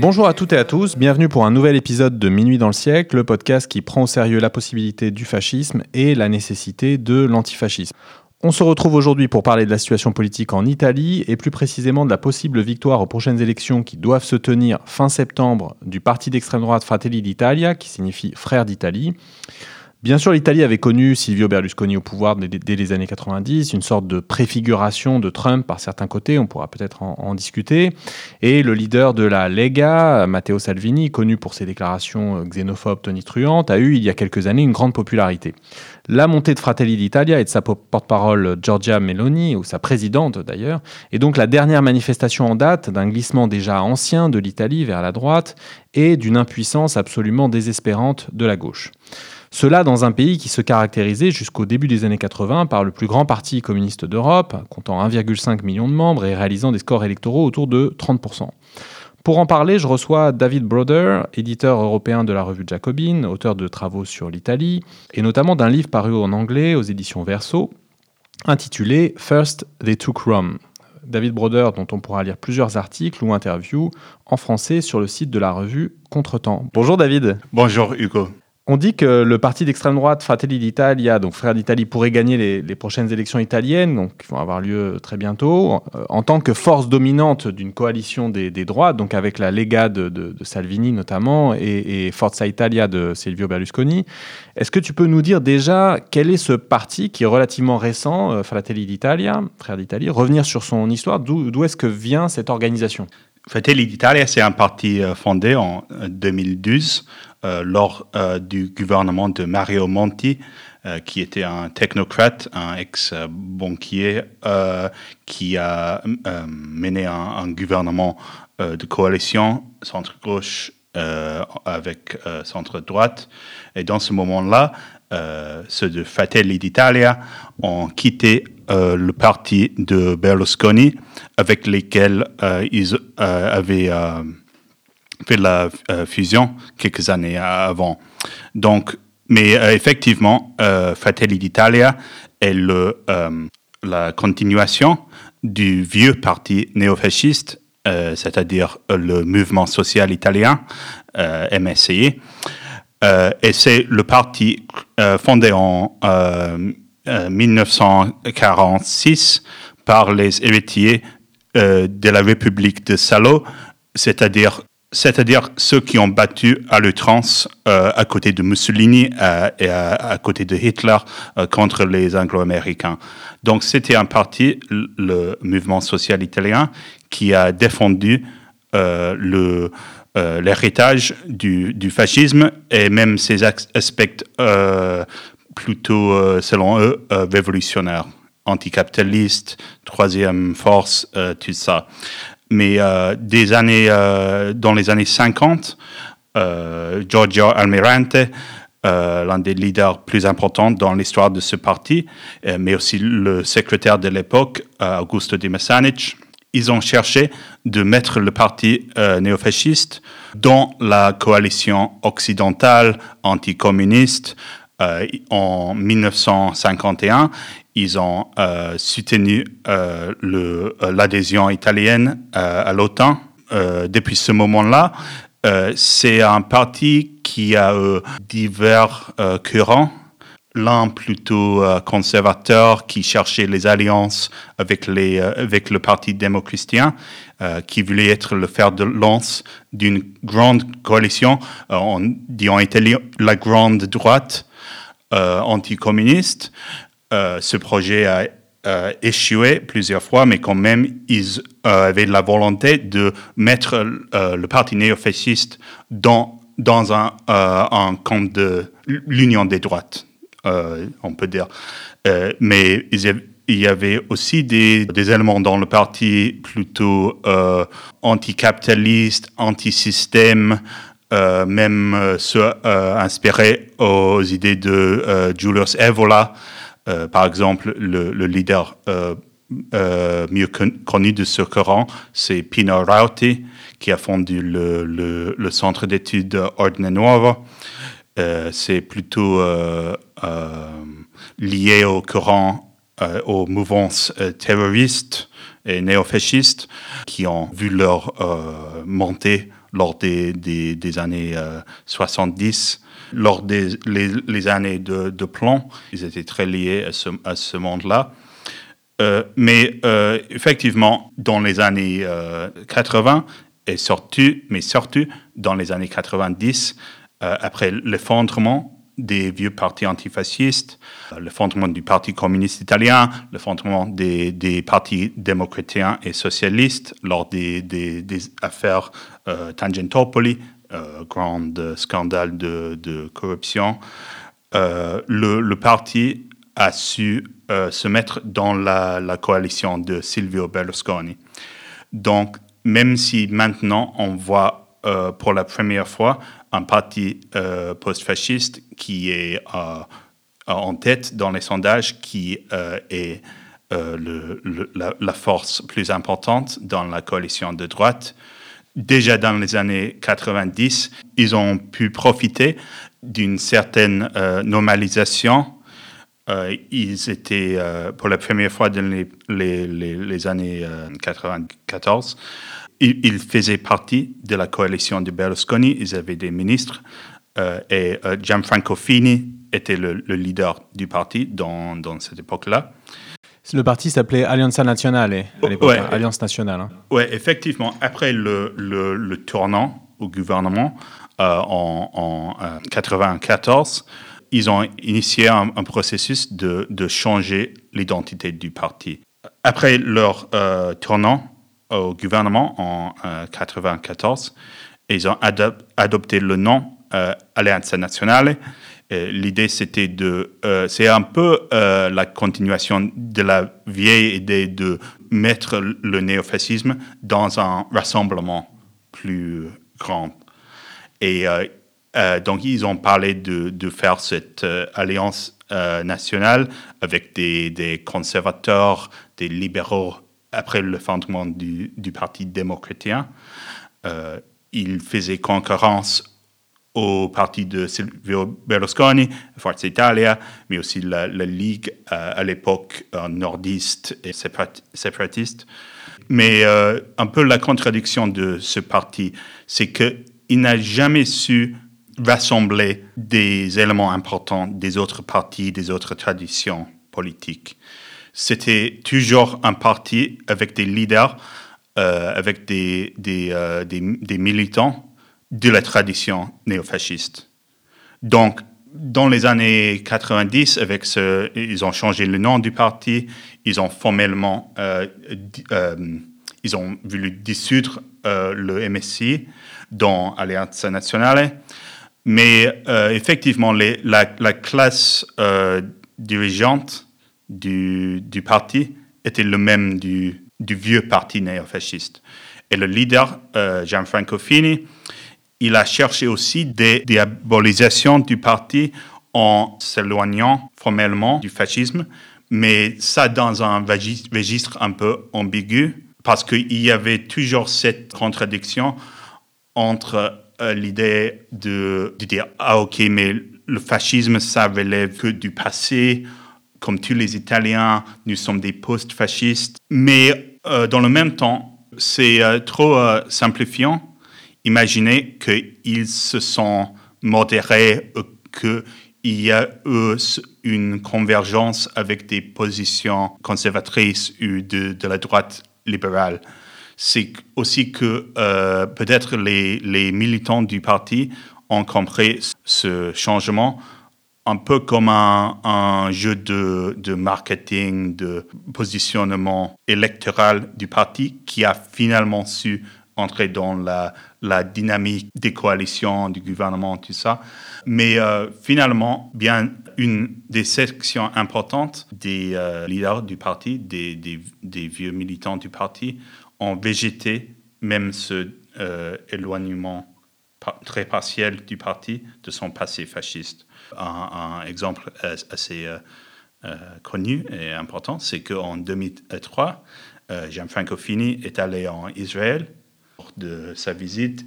Bonjour à toutes et à tous, bienvenue pour un nouvel épisode de Minuit dans le siècle, le podcast qui prend au sérieux la possibilité du fascisme et la nécessité de l'antifascisme. On se retrouve aujourd'hui pour parler de la situation politique en Italie et plus précisément de la possible victoire aux prochaines élections qui doivent se tenir fin septembre du parti d'extrême droite Fratelli d'Italia, qui signifie Frères d'Italie. Bien sûr, l'Italie avait connu Silvio Berlusconi au pouvoir dès, les années 90, une sorte de préfiguration de Trump par certains côtés, on pourra peut-être en, discuter. Et le leader de la Lega, Matteo Salvini, connu pour ses déclarations euh, xénophobes tonitruantes, a eu il y a quelques années une grande popularité. La montée de Fratelli d'Italia et de sa porte-parole Giorgia Meloni, ou sa présidente d'ailleurs, est donc la dernière manifestation en date d'un glissement déjà ancien de l'Italie vers la droite et d'une impuissance absolument désespérante de la gauche. Cela dans un pays qui se caractérisait jusqu'au début des années 80 par le plus grand parti communiste d'Europe, comptant 1,5 million de membres et réalisant des scores électoraux autour de 30%. Pour en parler, je reçois David Broder, éditeur européen de la revue Jacobin, auteur de travaux sur l'Italie, et notamment d'un livre paru en anglais aux éditions Verso, intitulé First They Took Rome. David Broder, dont on pourra lire plusieurs articles ou interviews en français sur le site de la revue Contretemps. Bonjour David. Bonjour Hugo. On dit que le parti d'extrême droite Fratelli d'Italia, donc Frères d'Italie, pourrait gagner les, prochaines élections italiennes, donc qui vont avoir lieu très bientôt, euh, en tant que force dominante d'une coalition des, droits, donc avec la Lega de, Salvini notamment et, Forza Italia de Silvio Berlusconi. Est-ce que tu peux nous dire déjà quel est ce parti qui est relativement récent, euh, Fratelli d'Italia, Frères d'Italie, revenir sur son histoire, d'où est-ce que vient cette organisation? Fratelli d'Italia, c'est un parti euh, fondé en 2012 euh, lors euh, du gouvernement de Mario Monti, euh, qui était un technocrate, un ex-banquier, qui a mené un, gouvernement de coalition centre-gauche avec centre-droite. Et dans ce moment-là, ceux de Fratelli d'Italia ont quitté le parti de Berlusconi, avec lesquels ils avaient fait la euh, fusion quelques années avant. Donc, mais euh, effectivement, euh, Fratelli d'Italia est le, la continuation du vieux parti néofasciste, c'est-à-dire le mouvement social italien, MSI. et c'est le parti fondé en 1946 par les héritiers de la République de Salo, c'est-à-dire c'est-à-dire ceux qui ont battu à l'outrance euh, à côté de Mussolini euh, et à, côté de Hitler euh, contre les Anglo-Américains. Donc c'était un parti, le mouvement social italien, qui a défendu l'héritage du, fascisme et même ses aspects plutôt, selon eux, révolutionnaires, anticapitalistes, troisième force, tout ça mais euh, des années, euh, dans les années 50, euh, Giorgio Almirante, l'un des leaders plus importants dans l'histoire de ce parti, mais aussi le secrétaire de l'époque, Augusto Di Messanic, ils ont cherché de mettre le parti néofasciste dans la coalition occidentale anticommuniste en 1951 ils ont euh, soutenu euh, euh, l'adhésion italienne à l'OTAN. depuis ce moment-là, c'est un parti qui a divers courants. L'un plutôt conservateur qui cherchait les alliances avec, les, avec le Parti démo-chrétien, qui voulait être le fer de lance d'une grande coalition, on dit en italien la grande droite anticommuniste. Euh, ce projet a échoué plusieurs fois, mais quand même, ils euh, avaient la volonté de mettre euh, le parti néo-fasciste dans, dans un, camp de l'union des droites, on peut dire. mais il y avait aussi des, des, éléments dans le parti plutôt anticapitaliste, anti-système, même ceux inspirés aux idées de Julius Evola, euh, par exemple, le, leader euh, euh, mieux connu de ce courant, c'est Pino Rauti, qui a fondé le, centre d'études Ordine Nuova. c'est plutôt lié au courant aux mouvances terroristes et néofascistes qui ont vu leur montée lors des, années 70 lors des les, années de, de, plomb. Ils étaient très liés à ce, à ce monde-là. Euh, mais euh, effectivement, dans les années 80, euh, et surtout, mais surtout dans les années 90, après l'effondrement des vieux partis antifascistes, l'effondrement du Parti communiste italien, l'effondrement des, des partis démocratiens et socialistes lors des, des affaires Tangentopoli, grand scandale de, corruption, le, le, parti a su euh, se mettre dans la, coalition de Silvio Berlusconi. Donc, même si maintenant on voit euh, pour la première fois un parti euh, post-fasciste qui est en tête dans les sondages, qui est la, force plus importante dans la coalition de droite, déjà dans les années 90, ils ont pu profiter d'une certaine normalisation euh, ils étaient, euh, pour la première fois dans les, années 94, euh, ils, faisaient partie de la coalition de Berlusconi. Ils avaient des ministres et Gianfranco Fini était le, leader du parti dans cette époque-là. Le parti s'appelait Allianza Nazionale à l'époque, ouais, Alliance nationale. Hein. Oui, effectivement. Après le, le, le, tournant au gouvernement en, en 94, ils ont initié un, processus de, de changer l'identité du parti. Après leur euh, tournant au gouvernement en 1994, euh, ils ont adopté le nom euh, Alliance nationale. L'idée, c'était de, c'est un peu la continuation de la vieille idée de mettre le néofascisme dans un rassemblement plus grand. Et euh, donc, ils ont parlé de, faire cette euh, alliance euh, nationale avec des, conservateurs, des libéraux après le fondement du, du Parti démocratien. ils faisaient concurrence au parti de Silvio Berlusconi, Forza Italia, mais aussi la, la Ligue à l'époque nordiste et séparatiste. Mais un peu la contradiction de ce parti, c'est qu'il n'a jamais su rassembler des éléments importants des autres partis, des autres traditions politiques. C'était toujours un parti avec des leaders, euh, avec euh, des, militants de la tradition néofasciste. Donc, dans les années 90, avec ce, ils ont changé le nom du parti, ils ont formellement, euh, ils ont voulu dissoudre le MSI dans Alliance Nationale. Mais euh, effectivement, la, classe euh, dirigeante du, parti était le même du, du vieux parti néofasciste. Et le leader, euh, Gianfranco Fini, il a cherché aussi des diabolisations du parti en s'éloignant formellement du fascisme, mais ça dans un registre un peu ambigu, parce qu'il y avait toujours cette contradiction entre euh, l'idée de, dire ah ok mais le fascisme ça relève que du passé comme tous les Italiens nous sommes des post-fascistes mais euh, dans le même temps c'est euh, trop simplifiant imaginer qu'ils se sont modérés qu'il y a eu une convergence avec des positions conservatrices ou de, de la droite libérale. C'est aussi que euh, peut-être les, les, militants du parti ont compris ce changement un peu comme un, un jeu de, de, marketing, de positionnement électoral du parti qui a finalement su entrer dans la, dynamique des coalitions, du gouvernement, tout ça. Mais euh, finalement, bien une des sections importantes des euh, leaders du parti, des, vieux militants du parti, ont végété même ce euh, éloignement très partiel du parti de son passé fasciste. Un, exemple assez connu et important, c'est qu'en 2003, Gianfranco Fini est allé en Israël. De sa visite,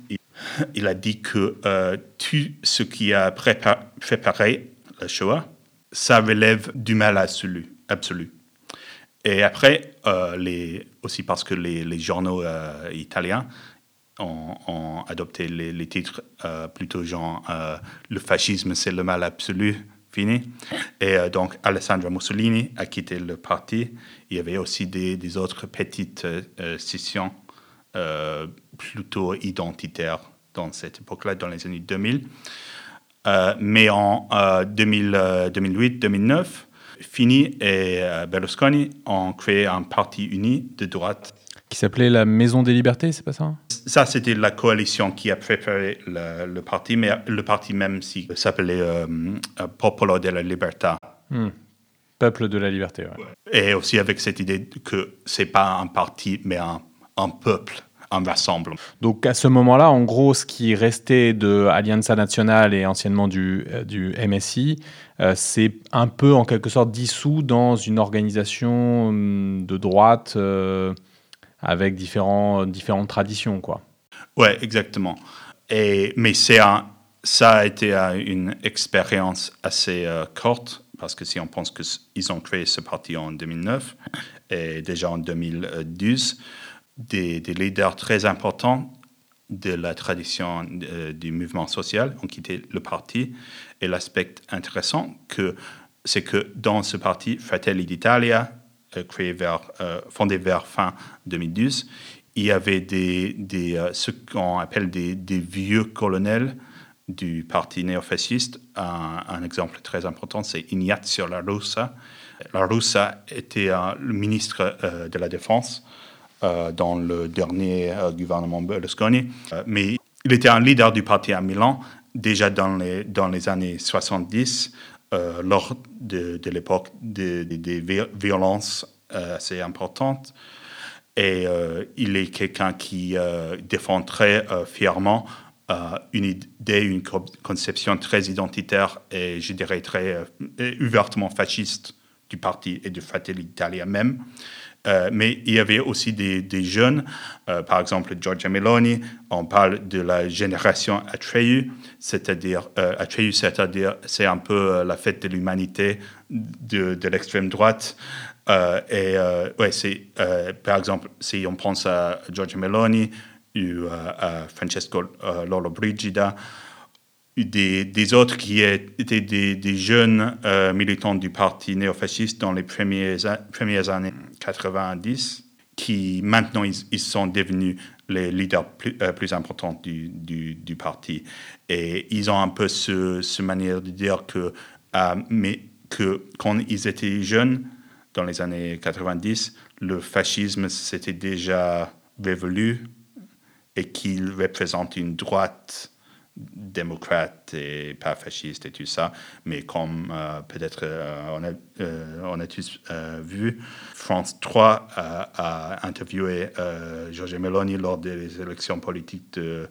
il, a dit que tout ce qui a préparé la Shoah, ça relève du mal absolu. Et après, les, aussi parce que les, journaux italiens ont, adopté les, titres plutôt genre le fascisme c'est le mal absolu fini. Et donc Alessandro Mussolini a quitté le parti. Il y avait aussi des, des autres petites scissions plutôt identitaires dans cette époque-là, dans les années 2000. Euh, mais en 2008-2009, euh, Fini et euh, Berlusconi ont créé un parti uni de droite. Qui s'appelait la Maison des Libertés, c'est pas ça Ça, c'était la coalition qui a préparé le, parti, mais le parti même si, s'appelait Popolo della Libertà. Hmm. Peuple de la liberté, ouais. Et aussi avec cette idée que c'est pas un parti, mais un, un peuple un rassemblement. Donc à ce moment-là, en gros, ce qui restait de Alianza Nationale et anciennement du, euh, du MSI, euh, c'est un peu en quelque sorte dissous dans une organisation hum, de droite euh, avec différents, différentes traditions, quoi. Ouais, exactement. Et, mais c'est ça a été une expérience assez courte parce que si on pense qu'ils ont créé ce parti en 2009 et déjà en 2012, des, leaders très importants de la tradition euh, du mouvement social ont quitté le parti. Et l'aspect intéressant, c'est que dans ce parti, Fratelli d'Italia, euh, créé vers, euh, fondé vers fin 2012, il y avait des, ce qu'on appelle des, vieux colonels du parti néofasciste. Un, un exemple très important, c'est Ignazio La Russa. La Russa était le ministre de la Défense dans le dernier euh, gouvernement Berlusconi. Euh, mais il était un leader du parti à Milan déjà dans les, dans les années 70, lors de, de l'époque des de, violences assez importantes. Et il est quelqu'un qui défend très fièrement une idée, une conception très identitaire et je dirais très ouvertement fasciste du parti et de Fratelli d'Italia même. Euh, mais il y avait aussi des, jeunes, euh, par exemple Giorgia Meloni, on parle de la génération Atreyu, c'est-à-dire euh, Atreyu, c'est-à-dire c'est un peu la fête de l'humanité de, l'extrême droite. et ouais, c'est par exemple si on pense à Giorgia Meloni ou à Francesco Lolo Des, autres qui étaient des, jeunes euh, militants du parti néofasciste dans les premières, premières années 90, qui maintenant ils, sont devenus les leaders plus, euh, plus importants du, du, parti. Et ils ont un peu ce, ce manière de dire que, euh, mais que quand ils étaient jeunes, dans les années 90, le fascisme s'était déjà révolu et qu'il représente une droite démocrate et pas fasciste et tout ça, mais comme euh, peut-être euh, on, a, euh, on a tous vu, France 3 a, interviewé Georges Meloni lors des élections politiques de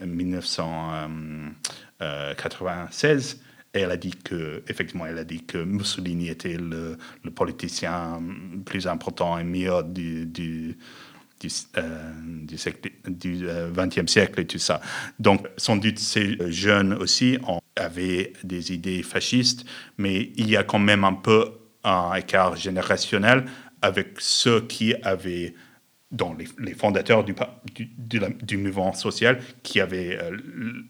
1996 et elle a dit que, effectivement, elle a dit que Mussolini était le, le politicien plus important et meilleur du du, euh, du, siècle, du 20e euh, siècle et tout ça. Donc, sans doute, ces jeunes aussi avaient des idées fascistes, mais il y a quand même un peu un écart générationnel avec ceux qui avaient dont les, fondateurs du, mouvement social qui avaient euh,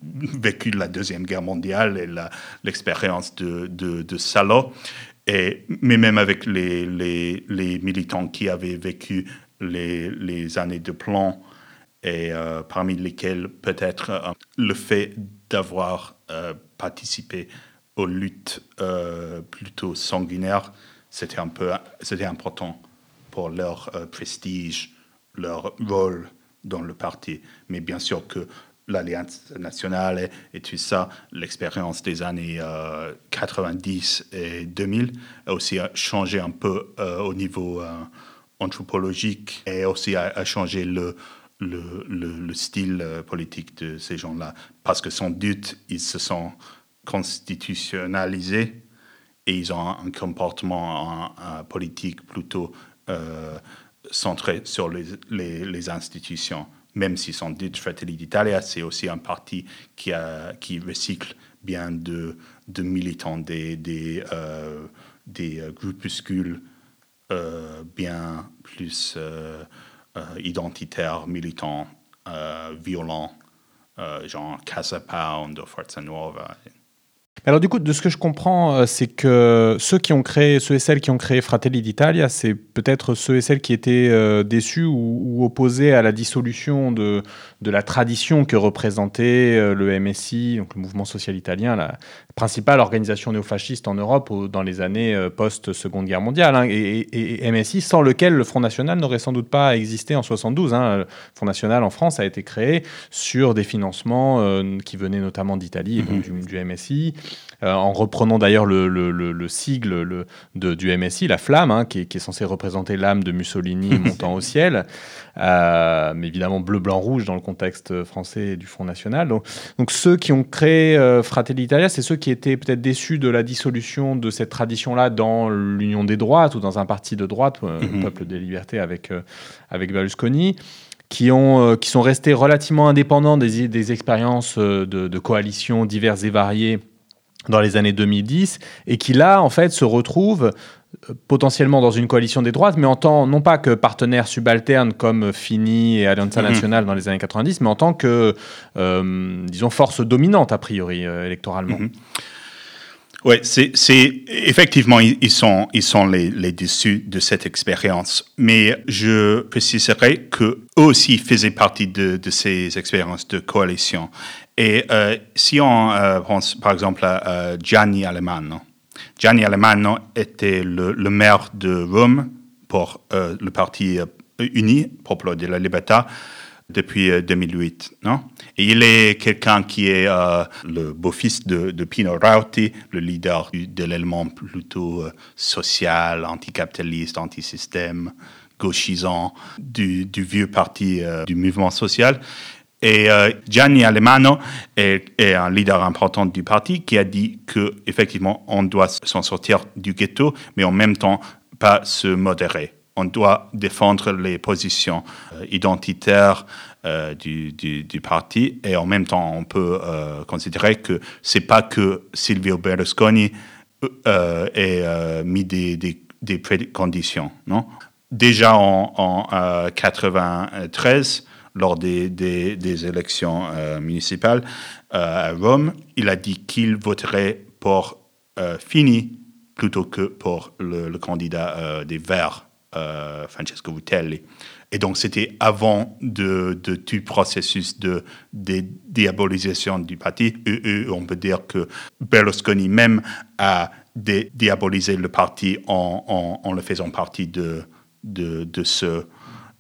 vécu la Deuxième Guerre mondiale et l'expérience de, de, mais même avec les, militants qui avaient vécu les, années de plan et euh, parmi lesquelles peut-être euh, le fait d'avoir euh, participé aux luttes plutôt sanguinaires, c'était un peu c'était important pour leur prestige, leur rôle dans le parti. Mais bien sûr que l'Alliance nationale et, tout ça, l'expérience des années 90 et 2000 a aussi changé un peu au niveau anthropologique et aussi à, changer le, le, le, style euh, politique de ces gens-là. Parce que sans doute, ils se sont constitutionnalisés et ils ont un comportement politique plutôt euh, centré sur les, les, institutions. Même si sans doute Fratelli d'Italia, c'est aussi un parti qui, a, qui recycle bien de, de militants des, des, euh, des groupuscules bien plus identitaire, militant, violent, genre Casa Pound, Forza Nuova. Alors du coup, de ce que je comprends, euh, c'est que ceux qui ont créé, ceux et celles qui ont créé Fratelli d'Italia, c'est peut-être ceux et celles qui étaient euh, déçus ou, opposés à la dissolution de, de la tradition que représentait euh, le MSI, donc le Mouvement social italien, la principale organisation néofasciste en Europe dans les années post-Seconde Guerre mondiale, hein, et, MSI sans lequel le Front National n'aurait sans doute pas existé en 72. Hein. Le Front National en France a été créé sur des financements qui venaient notamment d'Italie et donc mm-hmm. du MSI. Euh, en reprenant d'ailleurs le, sigle du MSI, la flamme, hein, qui, est, censé représenter l'âme de Mussolini montant au ciel, euh, mais évidemment bleu, blanc, rouge dans le contexte français du Front National. Donc, ceux qui ont créé euh, Fratelli Italia, c'est ceux qui étaient peut-être déçus de la dissolution de cette tradition-là dans l'Union des droites ou dans un parti de droite, le mhm. Peuple des libertés avec, avec Berlusconi. Qui, ont, qui sont restés relativement indépendants des, des expériences de, de coalitions diverses et variées dans les années 2010 et qui là en fait se retrouve euh, potentiellement dans une coalition des droites, mais en tant non pas que partenaire subalterne comme Fini et Allianza mhm. Nationale dans les années 90, mais en tant que, euh, disons, force dominante a priori euh, électoralement. Mhm. Oui, c'est effectivement ils sont ils sont les, les déçus de cette expérience, mais je préciserai que eux aussi faisaient partie de, de ces expériences de coalition et euh, si on euh, pense par exemple à Gianni Alemanno, Gianni Alemanno était le, maire de Rome pour euh, le Parti uni, Popolo della Libertà, depuis 2008. Non? Et il est quelqu'un qui est le beau-fils de, Pino Rauti, le leader de l'élément plutôt social, anticapitaliste, antisystème, gauchisant du vieux parti du mouvement social. Et euh, Gianni Alemano est, un leader important du parti qui a dit que effectivement on doit s'en sortir du ghetto, mais en même temps pas se modérer. On doit défendre les positions euh, identitaires euh, du, parti et en même temps on peut considérer que c'est pas que Silvio Berlusconi ait mis des, des, des préconditions. Non? Déjà en, en 93, lors des, des, élections euh, municipales euh, à Rome, il a dit qu'il voterait pour euh, Fini plutôt que pour le, candidat des Verts, Francesco Vutelli. Et donc, c'était avant de, tout processus de, diabolisation du parti. On peut dire que Berlusconi même a diabolisé le parti en, en, le faisant partie de, de, de ce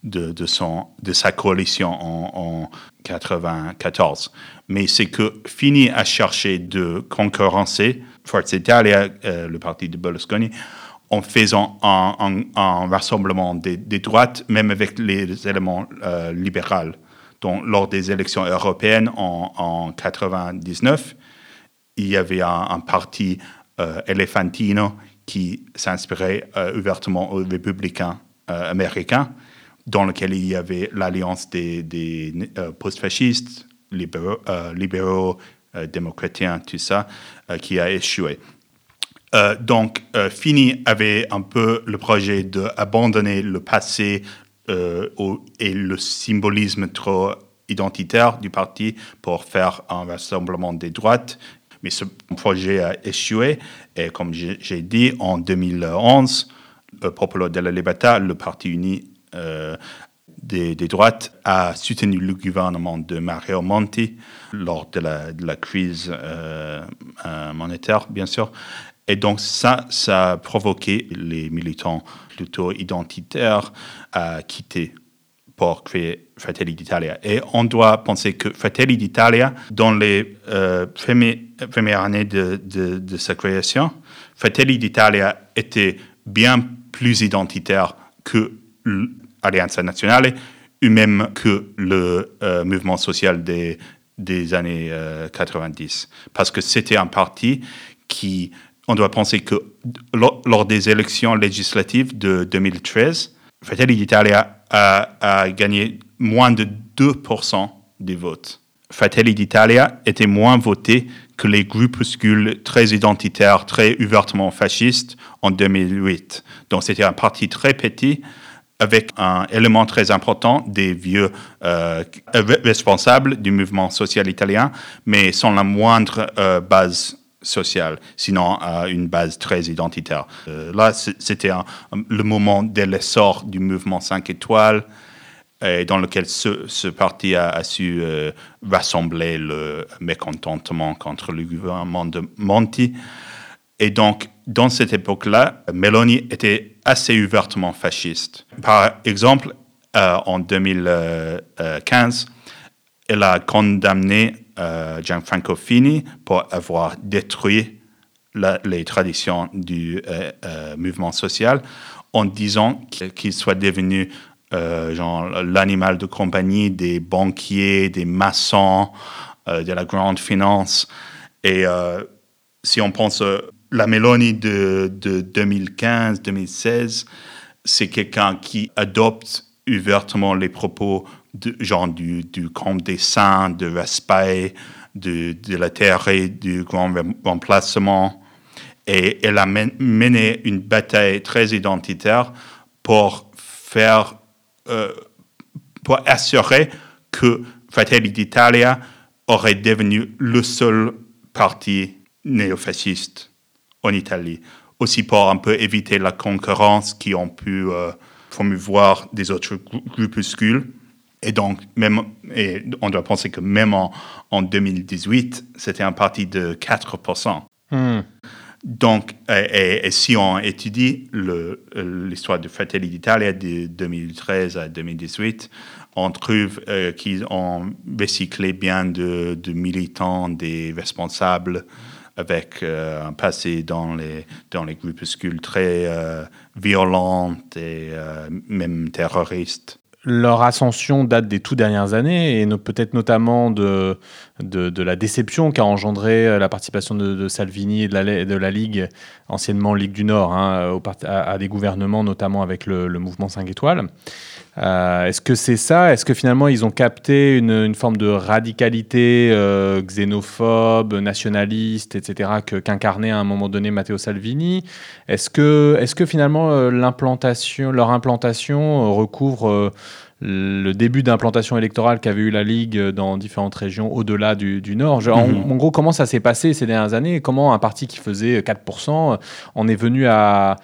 de, sa coalition en, 1994. Mais c'est que Fini a cherché de concurrencer Forza Italia, euh, le parti de Berlusconi, en faisant un, rassemblement des, droites, même avec les éléments euh, libéraux. Donc, lors des élections européennes en, en 99, il y avait un, parti euh, elefantino qui s'inspirait ouvertement aux républicains américains dans lequel il y avait l'alliance des, euh, post-fascistes, libéraux, euh, euh, démocratiens, tout ça, qui a échoué. donc, Fini avait un peu le projet d'abandonner le passé et le symbolisme trop identitaire du parti pour faire un rassemblement des droites. Mais ce projet a échoué et comme j'ai dit, en 2011, le Popolo della Libertà, le Parti uni, euh, des, droites a soutenu le gouvernement de Mario Monti lors de la, crise euh, euh, monétaire, bien sûr. Et donc ça, ça a provoqué les militants plutôt identitaires à quitter pour créer Fratelli d'Italia. Et on doit penser que Fratelli d'Italia, dans les premières années de, de sa création, Fratelli d'Italia était bien plus identitaire que Alliance nationale, ou même que le euh, mouvement social des, des années 90. Euh, Parce que c'était un parti qui, on doit penser que lors, des élections législatives de 2013, Fratelli d'Italia a, a, gagné moins de 2% des votes. Fratelli d'Italia était moins voté que les groupuscules très identitaires, très ouvertement fascistes en 2008. Donc c'était un parti très petit avec un élément très important des vieux euh, responsables du mouvement social italien, mais sans la moindre euh, base sociale, sinon à une base très identitaire. Euh, là, c'était le moment de l'essor du mouvement 5 étoiles, dans lequel ce, parti a, su euh, rassembler le mécontentement contre le gouvernement de Monti. Et donc, dans cette époque-là, Meloni était assez ouvertement fasciste. Par exemple, euh, en 2015, elle a condamné euh, Gianfranco Fini pour avoir détruit les traditions du mouvement social en disant qu'il soit devenu euh, l'animal de compagnie des banquiers, des maçons, euh, de la grande finance. Et euh, si on pense la Mélanie de, 2015-2016, c'est quelqu'un qui adopte ouvertement les propos de, du, grand dessin, de respect, de, la théorie du grand remplacement. Et elle a mené une bataille très identitaire pour euh, pour assurer que Fratelli d'Italia aurait devenu le seul parti néofasciste en Italie. Aussi pour un peu éviter la concurrence qui ont pu euh, promouvoir des autres groupuscules. Et donc, même, et on doit penser que même en, en 2018, c'était un parti de 4%. Donc, et, si on étudie l'histoire de Fratelli d'Italia de 2013 à 2018, on trouve euh, qu'ils ont recyclé bien de, militants, des responsables avec euh, un passé dans les, dans les groupuscules très euh, violents et même terroristes leur ascension date des tout dernières années et peut-être notamment de, de, la déception qu'a engendré euh, la participation de, Salvini et de la, de la Ligue, anciennement Ligue du Nord, hein, à, des gouvernements, notamment avec le, mouvement 5 étoiles. Euh, est-ce que c'est ça? Est-ce que finalement ils ont capté une, forme de radicalité euh, xénophobe, nationaliste, etc., qu'incarnait à un moment donné Matteo Salvini? Est-ce que, est que finalement l'implantation, leur implantation recouvre le début d'implantation électorale qu'avait eu la Ligue dans différentes régions au-delà du, Nord. Mhm. en, gros, comment ça s'est passé ces dernières années? Comment un parti qui faisait 4% en est venu à,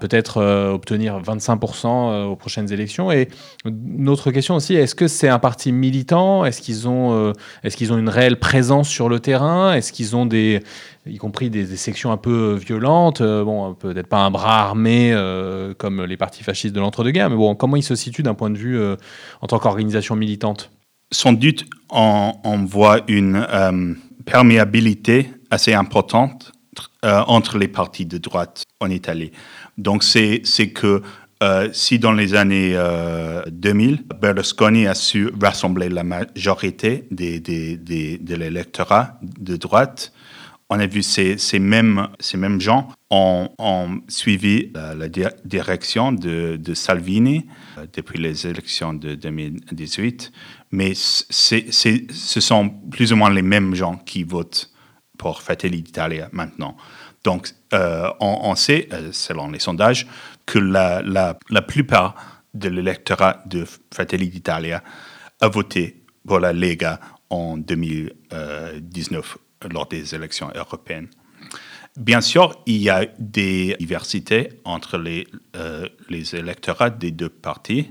peut-être euh, obtenir 25% euh, aux prochaines élections? Et une autre question aussi, est-ce que c'est un parti militant? Est-ce qu'ils ont, euh, est-ce qu'ils ont une réelle présence sur le terrain? Est-ce qu'ils ont des, y compris des, sections un peu violentes. Euh, bon, peut-être pas un bras armé euh, comme les partis fascistes de l'entre-deux-guerres, mais bon, comment ils se situent d'un point de vue euh, en tant qu'organisation militante? Sans doute, on, voit une perméabilité assez importante entre les partis de droite en Italie. Donc, c'est que si dans les années 2000, Berlusconi a su rassembler la majorité des, de l'électorat de droite, on a vu ces, mêmes, ces mêmes gens ont, suivi la, direction de, de Salvini euh, depuis les élections de 2018, mais ce sont plus ou moins les mêmes gens qui votent pour Fratelli d'Italia maintenant. Donc, euh, on, sait, euh, selon les sondages, que la, la, la plupart de l'électorat de Fratelli d'Italia a voté pour la Lega en 2019 lors des élections européennes. Bien sûr, il y a des diversités entre les, euh, les électorats des deux partis.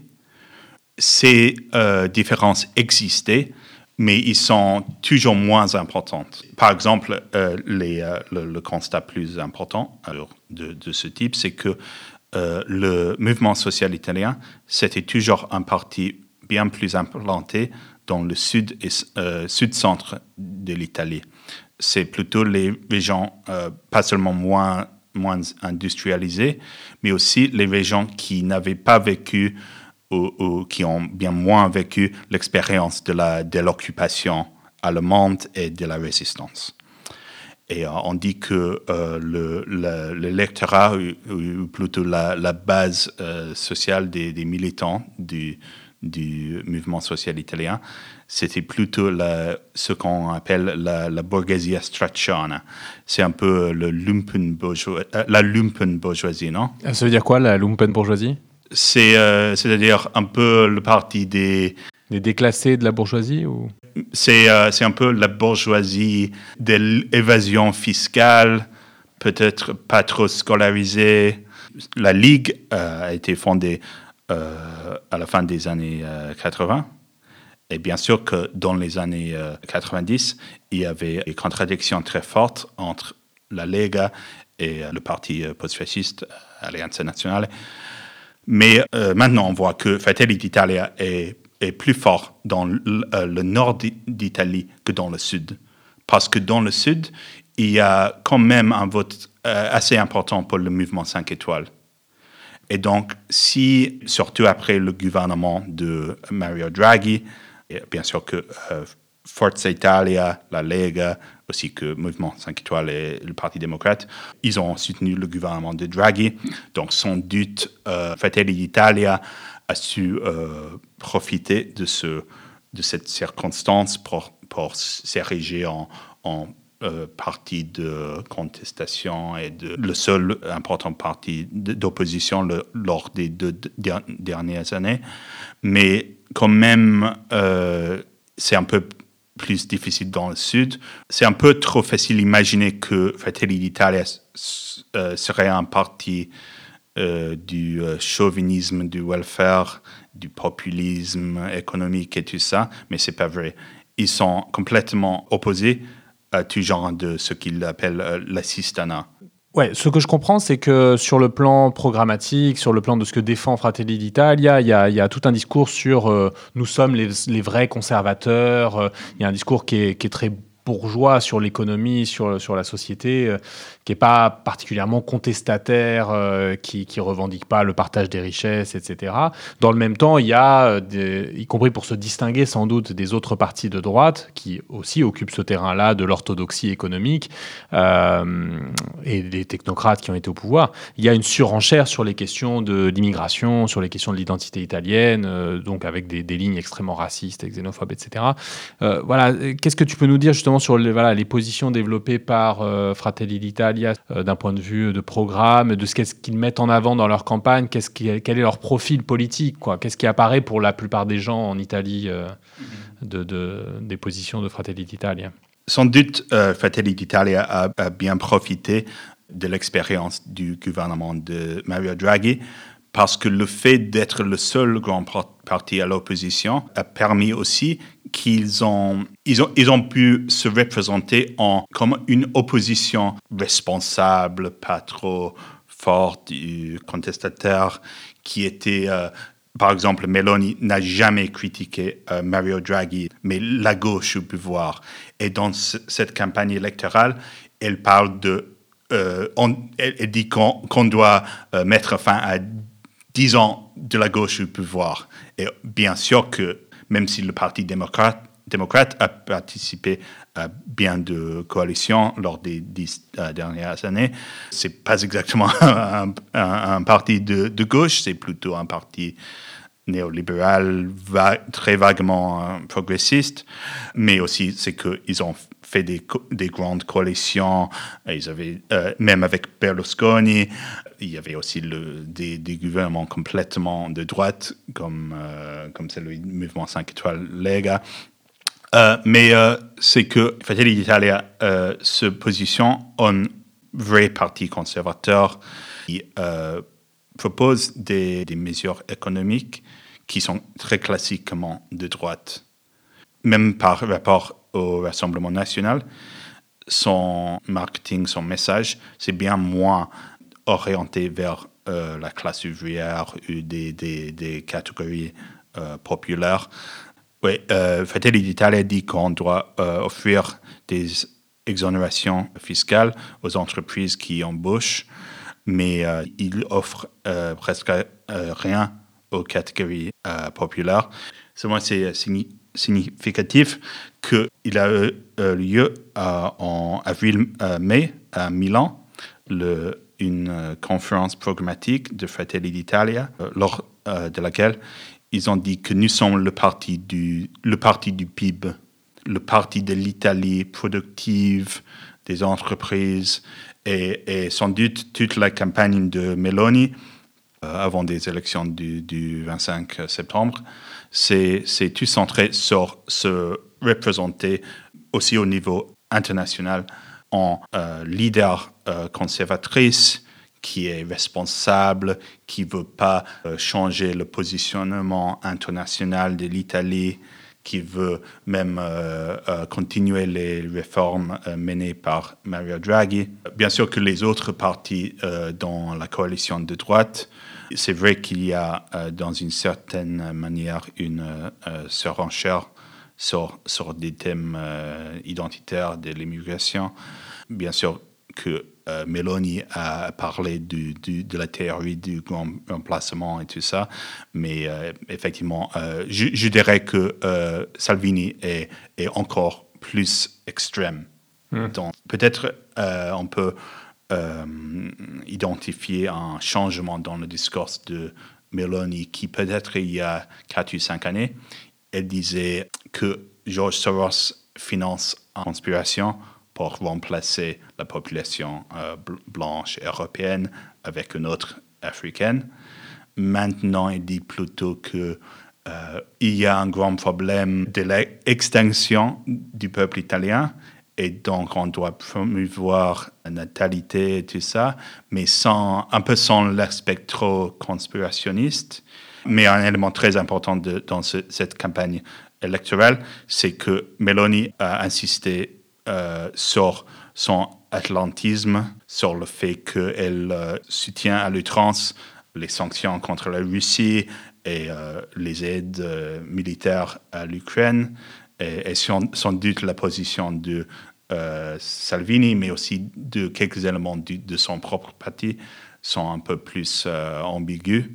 Ces euh, différences existaient, mais ils sont toujours moins importantes. Par exemple, euh, le, constat plus important de, de ce type, c'est que le mouvement social italien, c'était toujours un parti bien plus implanté dans le sud sud-centre de l'Italie c'est plutôt les régions euh, pas seulement moins, moins industrialisées, mais aussi les régions qui n'avaient pas vécu ou, qui ont bien moins vécu l'expérience de, la, de l'occupation allemande et de la résistance. Et euh, on dit que euh, le, l'électorat, ou, plutôt la, base sociale des, des militants du, du mouvement social italien, c'était plutôt la, ce qu'on appelle la, la borghesia stracciana. C'est un peu le lumpen bourgeois, euh, la lumpen bourgeoisie, non Ça veut dire quoi, la lumpen bourgeoisie C'est, euh, C'est-à-dire un peu le parti des... Des déclassés de la bourgeoisie ou? C'est, euh, c'est un peu la bourgeoisie de l'évasion fiscale, peut-être pas trop scolarisée. La Ligue a été fondée euh, à la fin des années 80. Euh, et bien sûr que dans les années 90, euh, il y avait des contradictions très fortes entre la Lega et le parti post-fasciste Alliance Nationale. Mais maintenant, on voit que Fratelli d'Italia est, est, plus fort dans le, nord d'Italie que dans le sud. Parce que dans le sud, il y a quand même un vote assez important pour le mouvement 5 étoiles. Et donc, si, surtout après le gouvernement de Mario Draghi, bien sûr que euh, Forza Italia, la Lega, aussi que Mouvement 5 étoiles et le Parti démocrate, ils ont soutenu le gouvernement de Draghi. Donc, sans doute, euh, Fratelli d'Italia a su euh, profiter de, ce, de cette circonstance pour, pour s'ériger en euh, parti de contestation et de, le seul important parti d'opposition lors des deux dernières années. Mais quand même, euh, c'est un peu plus difficile dans le sud. C'est un peu trop facile d'imaginer que Fratelli d'Italia euh, serait un parti du chauvinisme, du welfare, du populisme économique et tout ça, mais c'est pas vrai. Ils sont complètement opposés tout genre de ce qu'il appelle euh, l'assistana. Ouais, ce que je comprends, c'est que sur le plan programmatique, sur le plan de ce que défend Fratelli d'Italia, il y a, tout un discours sur euh, nous sommes les, vrais conservateurs. Euh, il y a un discours qui est, qui est très bourgeois sur l'économie, sur, sur la société, euh, qui n'est pas particulièrement contestataire, euh, qui ne revendique pas le partage des richesses, etc. Dans le même temps, il y a, euh, y compris pour se distinguer sans doute des autres partis de droite, qui aussi occupent ce terrain-là de l'orthodoxie économique, et des technocrates qui ont été au pouvoir, il y a une surenchère sur les questions de l'immigration, sur les questions de l'identité italienne, donc avec des, des, lignes extrêmement racistes et xénophobes, etc. voilà, qu'est-ce que tu peux nous dire justement sur les, voilà, les positions développées par euh, Fratelli d'Italia euh, d'un point de vue de programme, de ce qu'ils mettent en avant dans leur campagne, quel est leur profil politique, qu'est-ce qui apparaît pour la plupart des gens en Italie euh, de, de, des positions de Fratelli d'Italia? Sans doute, Fratelli d'Italia a, a, bien profité de l'expérience du gouvernement de Mario Draghi parce que le fait d'être le seul grand parti à l'opposition a permis aussi qu'ils ont ils, ont, pu se représenter en, comme une opposition responsable, pas trop forte, contestataire, qui était... Euh, par exemple, Meloni n'a jamais critiqué euh, Mario Draghi, mais la gauche au pouvoir. Et dans cette campagne électorale, elle parle de... Euh, elle, dit qu'on doit mettre fin à 10 ans de la gauche au pouvoir. Et bien sûr que même si le Parti démocrate, démocrate a participé à bien de coalitions lors des dix euh, dernières années, c'est pas exactement un, parti de, gauche, c'est plutôt un parti néolibéral, très vaguement euh, progressiste, mais aussi c'est qu'ils ont fait des, des, grandes coalitions, ils avaient, euh, même avec Berlusconi, il y avait aussi des, gouvernements complètement de droite, comme, euh, comme celui du mouvement 5 étoiles Lega. Euh, mais euh, c'est que Fratelli d'Italia se positionne en vrai parti conservateur qui propose des, mesures économiques qui sont très classiquement de droite. Même par rapport au Rassemblement national, son marketing, son message, c'est bien moins orienté vers euh, la classe ouvrière ou des, catégories euh, populaires. Oui, euh, Fratelli d'Italia dit qu'on doit euh, offrir des exonérations fiscales aux entreprises qui embauchent, mais il offre presque rien aux catégories populaires. C'est significatif qu'il a eu lieu en avril-mai à Milan une euh, conférence programmatique de Fratelli d'Italia, euh, lors euh, de laquelle ils ont dit que nous sommes le parti du, le parti du PIB, le parti de l'Italie productive, des entreprises, et, sans doute toute la campagne de Meloni euh, avant des élections du, du 25 septembre, c'est tout centré sur se représenter aussi au niveau international en euh, leader euh, conservatrice qui est responsable, qui ne veut pas euh, changer le positionnement international de l'Italie, qui veut même continuer les réformes menées par Mario Draghi. Bien sûr que les autres partis dans la coalition de droite, c'est vrai qu'il y a dans une certaine manière une surenchère sur, sur des thèmes euh, identitaires de l'immigration. Bien sûr que euh, Meloni a parlé du, de la théorie du grand emplacement et tout ça, mais euh, effectivement, je, dirais que Salvini est, est, encore plus extrême. Hmm. Donc peut-être on peut identifier un changement dans le discours de Meloni qui peut-être il y a 4 ou 5 années, elle disait que George Soros finance en conspiration pour remplacer la population euh, blanche européenne avec une autre africaine. Maintenant, il dit plutôt que euh, il y a un grand problème de l'extinction du peuple italien et donc on doit promouvoir la natalité et tout ça, mais sans, un peu sans l'aspect trop conspirationniste. Mais un élément très important dans cette campagne électorale, c'est que Meloni a insisté euh, sur son atlantisme, sur le fait qu'elle euh, soutient à l'outrance les sanctions contre la Russie et euh, les aides militaires à l'Ukraine, et, sans, doute la position de Salvini, mais aussi de quelques éléments de, son propre parti sont un peu plus ambigus.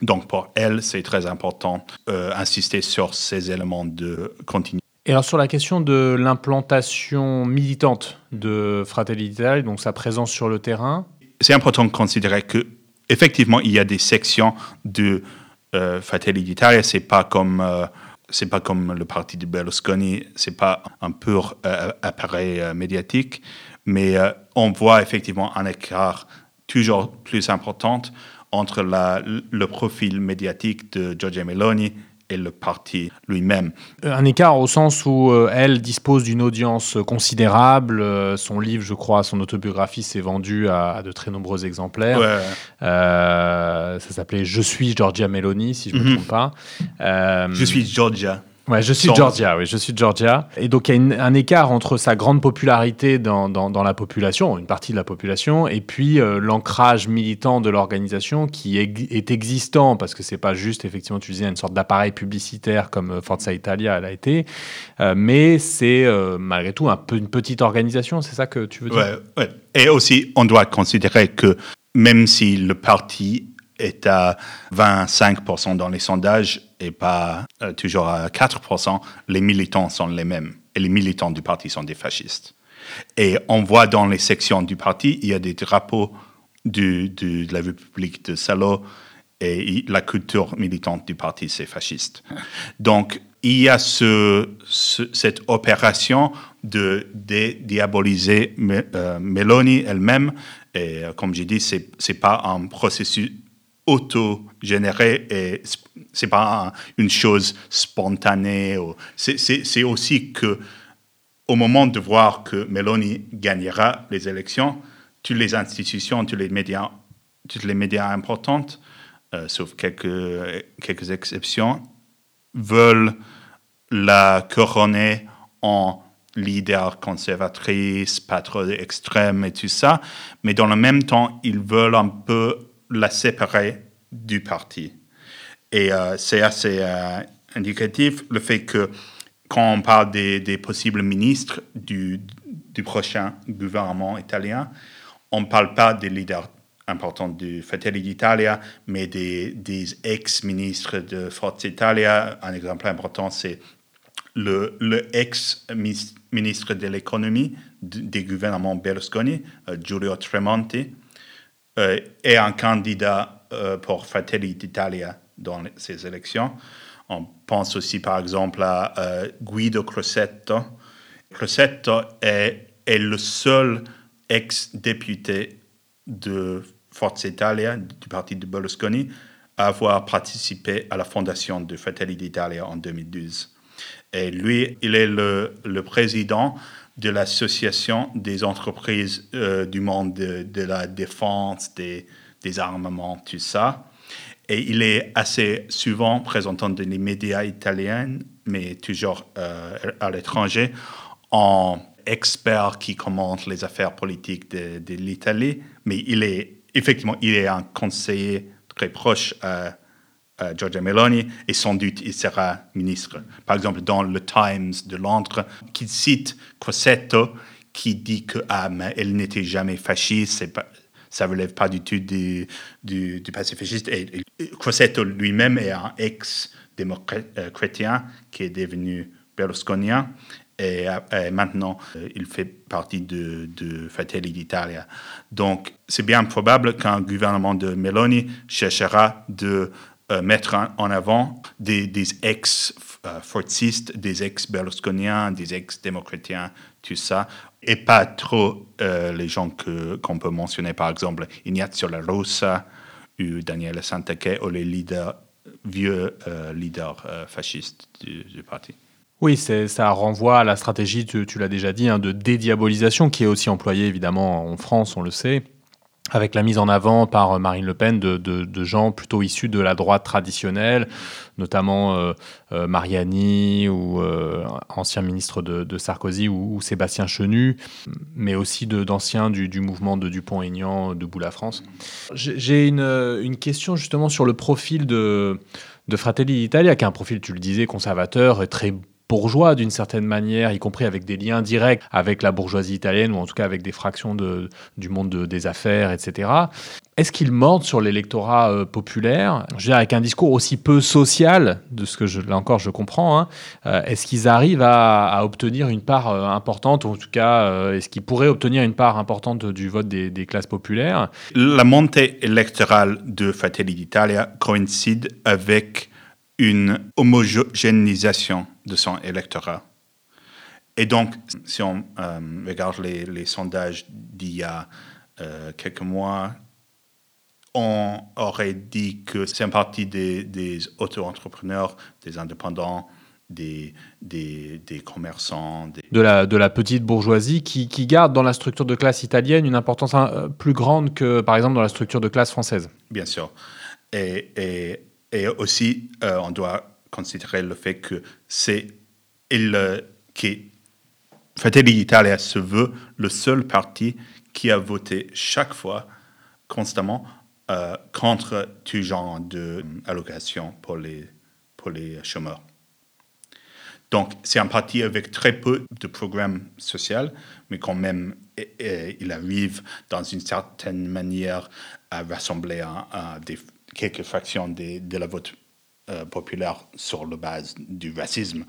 Donc pour elle, c'est très important d'insister sur ces éléments de continuité. Et alors sur la question de l'implantation militante de Fratelli d'Italia, donc sa présence sur le terrain. C'est important de considérer que effectivement il y a des sections de euh, Fratelli d'Italia, c'est pas comme euh, c'est pas comme le parti de Berlusconi, c'est pas un pur euh, appareil médiatique, mais on voit effectivement un écart toujours plus important entre le profil médiatique de Giorgia Meloni et le parti lui-même. Un écart au sens où euh, elle dispose d'une audience considérable. Euh, son livre, je crois, son autobiographie s'est vendu à, de très nombreux exemplaires. Euh, ça s'appelait Je suis Giorgia Meloni, si je ne me mhm. trompe pas. je suis Giorgia. Ouais, je suis Georgia, oui, je suis Georgia. Et donc, il y a un écart entre sa grande popularité dans, dans, la population, une partie de la population, et puis euh, l'ancrage militant de l'organisation qui est, est, existant, parce que c'est pas juste, effectivement, tu disais, une sorte d'appareil publicitaire comme euh, Forza Italia, elle a été, euh, mais c'est malgré tout un peu une petite organisation, c'est ça que tu veux dire? Ouais, ouais. Et aussi, on doit considérer que même si le parti est à 25% dans les sondages et pas euh, toujours à 4%, les militants sont les mêmes. Et les militants du parti sont des fascistes. Et on voit dans les sections du parti, il y a des drapeaux de la République de Salo et la culture militante du parti, c'est fasciste. Donc, il y a ce, cette opération de diaboliser euh, Meloni elle-même. Et euh, comme j'ai dit, ce n'est pas un processus auto-généré et c'est pas une chose spontanée. C'est aussi que au moment de voir que Meloni gagnera les élections, toutes les institutions, tous les médias, toutes les médias importantes, euh, sauf quelques, quelques exceptions, veulent la couronner en leader conservatrice, pas trop extrême et tout ça, mais dans le même temps, ils veulent un peu la séparer du parti. Et euh, c'est assez euh, indicatif le fait que quand on parle des, possibles ministres du, du, prochain gouvernement italien, on ne parle pas des leaders importants du Fratelli d'Italia, mais des, des ex-ministres de Forza Italia. Un exemple important, c'est le, le ex-ministre de l'économie des gouvernements Berlusconi, euh, Giulio Tremonti, euh, et un candidat euh, pour Fratelli d'Italia dans ces élections. On pense aussi par exemple à Guido Crosetto. Crosetto est, est le seul ex-député de Forza Italia, du parti de Berlusconi, à avoir participé à la fondation de Fratelli d'Italia en 2012. Et lui, il est le président de l'association des entreprises euh, du monde de, la défense, des, des, armements, tout ça. Et il est assez souvent présentant dans les médias italiens, mais toujours euh, à l'étranger, en expert qui commente les affaires politiques de, l'Italie. Mais il est effectivement, il est un conseiller très proche à, Giorgia Meloni et sans doute il sera ministre. Par exemple, dans le Times de Londres, qui cite Crosetto, qui dit que ah, n'était jamais fasciste, ça ne relève pas du tout du, du, du. Et, et lui-même est un ex-chrétien euh, qui est devenu berlusconien et, maintenant euh, il fait partie de, de Fratelli d'Italia. Donc c'est bien probable qu'un gouvernement de Meloni cherchera de euh, mettre en avant des, ex-fortistes, des ex-berlusconiens, des ex-démocratiens, tout ça, et pas trop euh, les gens qu'on peut mentionner, par exemple Ignazio La Rosa ou Daniele Santaché, ou les vieux leaders fascistes du, du parti. Oui, ça renvoie à la stratégie, tu, l'as déjà dit, hein, de dédiabolisation qui est aussi employée évidemment en France, on le sait, avec la mise en avant par Marine Le Pen de, gens plutôt issus de la droite traditionnelle, notamment euh, euh, Mariani ou euh, ancien ministre de, Sarkozy ou, Sébastien Chenu, mais aussi d'anciens du, mouvement de Dupont-Aignan, de la France. J'ai une, une, question justement sur le profil de, de Fratelli d'Italia, qui est un profil, tu le disais, conservateur, très bourgeois d'une certaine manière, y compris avec des liens directs avec la bourgeoisie italienne ou en tout cas avec des fractions de, du monde des affaires, etc. Est-ce qu'ils mordent sur l'électorat euh, populaire? Je veux dire, avec un discours aussi peu social, de ce que là encore je comprends, hein, euh, est-ce qu'ils arrivent à, obtenir une part euh, importante, ou en tout cas, est-ce qu'ils pourraient obtenir une part importante du vote des, des classes populaires? La montée électorale de Fratelli d'Italia coïncide avec une homogénéisation de son électorat. Et donc, si on euh, regarde les, sondages d'il y a euh, quelques mois, on aurait dit que c'est un parti des, auto-entrepreneurs, des indépendants, des, des, commerçants. De, la, de la petite bourgeoisie qui, qui, garde dans la structure de classe italienne une importance euh, plus grande que, par exemple, dans la structure de classe française. Bien sûr. Et, et et aussi, euh, on doit considérer le fait que c'est il euh, qui Fratelli d'Italia se veut le seul parti qui a voté chaque fois, constamment, euh, contre tout genre d'allocations pour les, pour les chômeurs. Donc, c'est un parti avec très peu de programmes sociaux, mais quand même, il arrive dans une certaine manière à rassembler des quelques fractions de, la vote euh, populaire sur la base du racisme.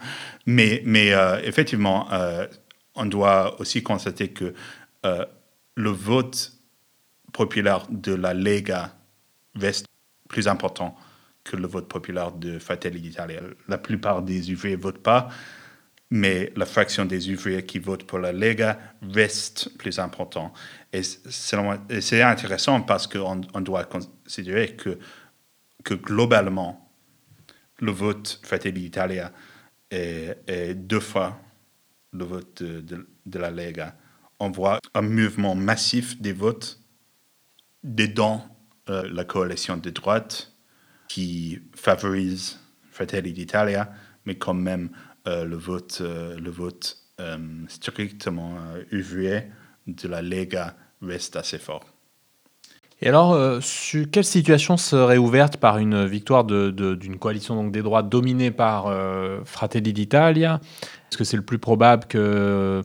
Mais, mais euh, effectivement, euh, on doit aussi constater que le vote populaire de la Lega reste plus important que le vote populaire de Fratelli d'Italia. La plupart des ouvriers ne votent pas, mais la fraction des ouvriers qui votent pour la Lega reste plus important. Et c'est intéressant parce qu'on on doit considérer que que globalement, le vote Fratelli d'Italia est, deux fois le vote de, la Lega. On voit un mouvement massif des votes dedans euh, la coalition de droite qui favorise Fratelli d'Italia, mais quand même euh, le vote, euh, le vote strictement ouvrier de la Lega reste assez fort. Et alors, euh, quelle situation serait ouverte par une victoire d'une coalition donc, des droits dominée par euh, Fratelli d'Italia? Est-ce que c'est le plus probable que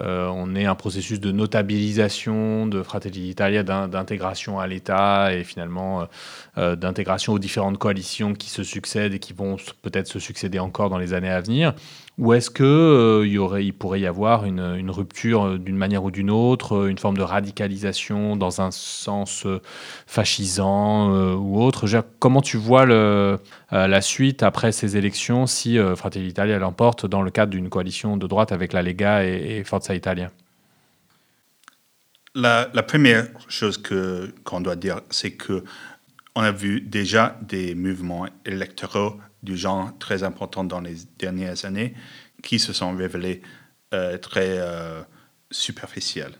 euh, on ait un processus de notabilisation de Fratelli d'Italia, d'intégration à l'État et finalement d'intégration aux différentes coalitions qui se succèdent et qui vont peut-être se succéder encore dans les années à venir? Ou est-ce que euh, y aurait, pourrait y avoir une, rupture euh, d'une manière ou d'une autre, euh, une forme de radicalisation dans un sens fascisant ou autre? Comment tu vois la suite après ces élections si Fratelli Italia l'emporte dans le cadre d'une coalition de droite avec la Lega et, Forza Italia? La, première chose qu'on doit dire, c'est que on a vu déjà des mouvements électoraux du genre très important dans les dernières années qui se sont révélés euh, très euh, superficiels.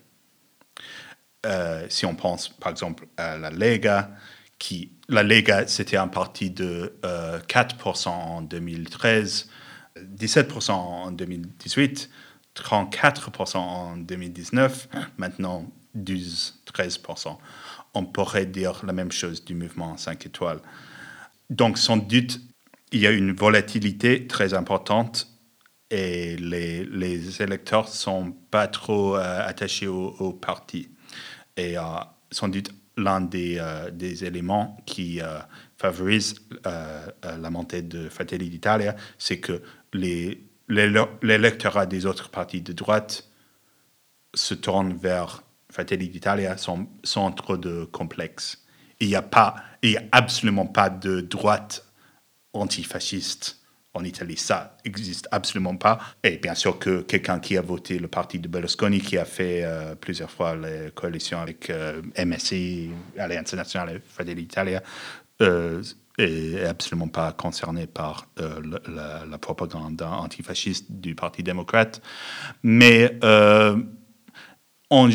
Euh, si on pense par exemple à la Lega, qui, la Lega c'était un parti de 4% en 2013, 17% en 2018, 34% en 2019, maintenant 12-13%. On pourrait dire la même chose du mouvement 5 étoiles. Donc sans doute, il y a une volatilité très importante et les, les électeurs ne sont pas trop euh, attachés au, parti. Et euh, sans doute l'un des, euh, éléments qui favorise la montée de Fratelli d'Italia, c'est que l'électorat des autres partis de droite se tourne vers Fratelli d'Italia sans, sans trop de complexe. Il n'y a, pas, il y a absolument pas de droite antifasciste en Italie. Ça n'existe absolument pas. Et bien sûr que quelqu'un qui a voté le parti de Berlusconi, qui a fait euh, plusieurs fois les coalitions avec euh, MSI, Alliance Nationale Fratelli d'Italia, euh, est absolument pas concerné par euh, la, propagande antifasciste du Parti démocrate. Mais en,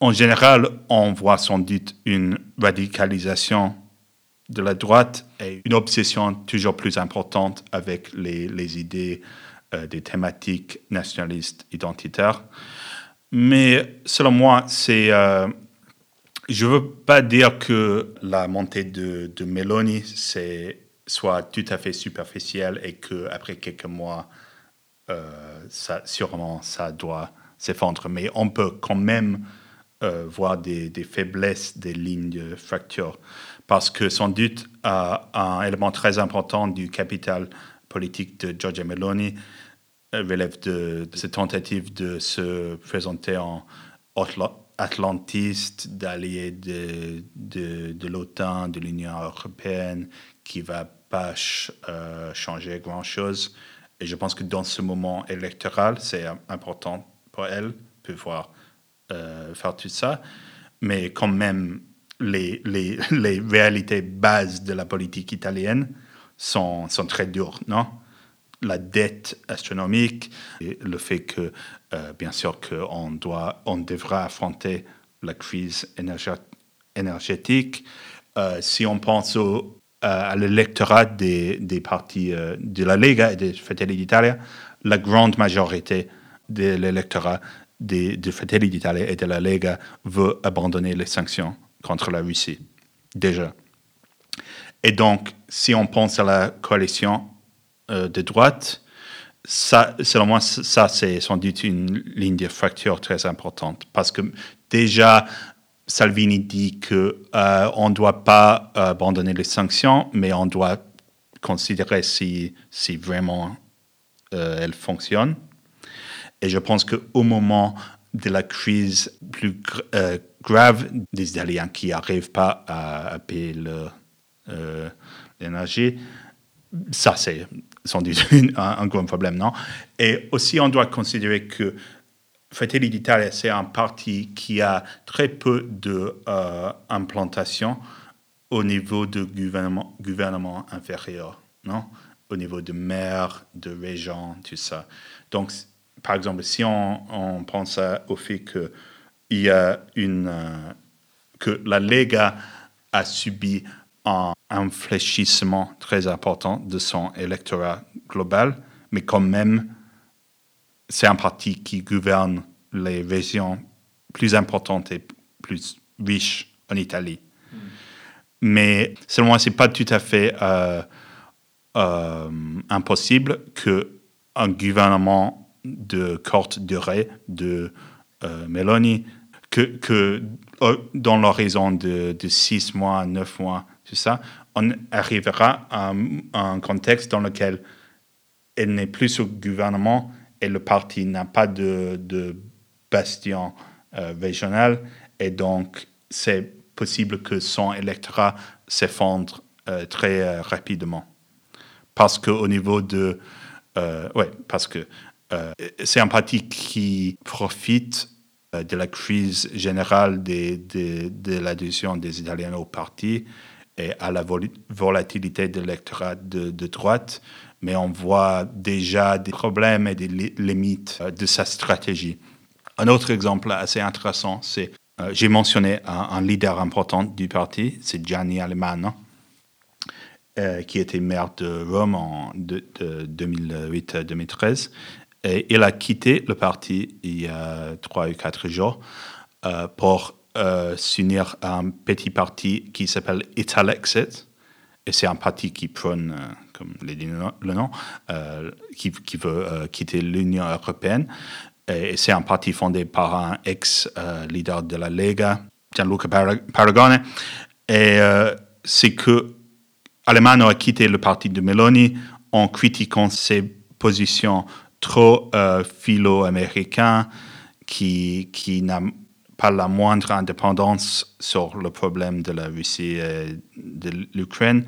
en général, on voit sans doute une radicalisation de la droite et une obsession toujours plus importante avec les, idées euh, des thématiques nationalistes identitaires. Mais selon moi, c'est. Euh, je ne veux pas dire que la montée de, de Meloni soit tout à fait superficielle et qu'après quelques mois, euh, ça, sûrement, ça doit s'effondrer. Mais on peut quand même voir des, faiblesses des lignes de fracture parce que sans doute un élément très important du capital politique de Giorgia Meloni euh, relève de, cette tentative de se présenter en atlantiste, d'allié de, de, l'OTAN, de l'Union européenne, qui va pas euh, changer grand-chose. Et je pense que dans ce moment électoral, c'est important pour elle de pouvoir euh, faire tout ça. Mais quand même, les, les, réalités bases de la politique italienne sont, sont très dures, non? La dette astronomique, le fait que, euh, bien sûr, qu'on doit, on devra affronter la crise énergétique. Euh, si on pense au, à l'électorat des, des partis de la Lega et des Fratelli d'Italia, la grande majorité de l'électorat des, de Fratelli d'Italia et de la Lega veut abandonner les sanctions contre la Russie, déjà. Et donc, si on pense à la coalition euh, de droite, ça, selon moi, ça, c'est sans doute une ligne de fracture très importante. Parce que déjà, Salvini dit qu'on euh, ne doit pas abandonner les sanctions, mais on doit considérer si, si vraiment euh, elles fonctionnent. Et je pense qu'au moment de la crise plus euh, grave des Italiens qui n'arrivent pas à, payer euh, l'énergie. Ça, c'est sans doute un, grand problème, non? Et aussi, on doit considérer que Fratelli d'Italia, c'est un parti qui a très peu d'implantation euh, au niveau de gouvernement, gouvernement inférieur, non? Au niveau de maire, de régent, tout ça. Donc, par exemple, si on, pense au fait que il y a une euh, que la Lega a subi un infléchissement très important de son électorat global, mais quand même, c'est un parti qui gouverne les régions plus importantes et plus riches en Italie. Mm. Mais selon moi, ce n'est pas tout à fait euh, euh, impossible qu'un gouvernement de courte durée de euh, Meloni que, que euh, dans l'horizon de, de six mois, neuf mois, tout ça, on arrivera à, un contexte dans lequel elle n'est plus au gouvernement et le parti n'a pas de, de bastion régional. Et donc, c'est possible que son électorat s'effondre très rapidement. Parce qu'au niveau de... ouais, parce que c'est un parti qui profite euh, de la crise générale de, l'adhésion des Italiens au parti et à la volatilité de l'électorat de, droite, mais on voit déjà des problèmes et des limites euh, de sa stratégie. Un autre exemple assez intéressant, c'est, euh, j'ai mentionné un, leader important du parti, c'est Gianni Alemanno, qui était maire de Rome en 2008-2013 il a quitté le parti il y a trois ou quatre jours euh, pour euh, s'unir à un petit parti qui s'appelle Italexit. Et c'est un parti qui prône, euh, comme l'a dit le nom, qui, qui, veut quitter l'Union européenne. Et c'est un parti fondé par un ex-leader de la Lega, Gianluca Paragone. Et c'est que Alemanno a quitté le parti de Meloni en critiquant ses positions trop philo-américain qui, qui n'a pas la moindre indépendance sur le problème de la Russie et de l'Ukraine.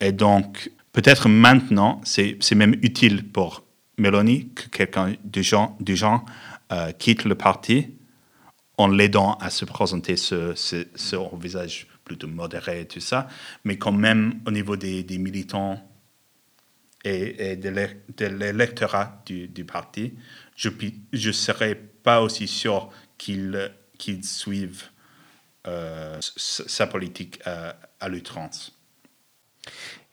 Et donc, peut-être maintenant, c'est même utile pour Mélanie que quelqu'un du genre, du genre euh, quitte le parti en l'aidant à se présenter ce, ce, visage plutôt modéré et tout ça, mais quand même au niveau des militants et, de l'électorat du, parti, je ne serais pas aussi sûr qu'ils suivent euh, sa politique à, à l'outrance.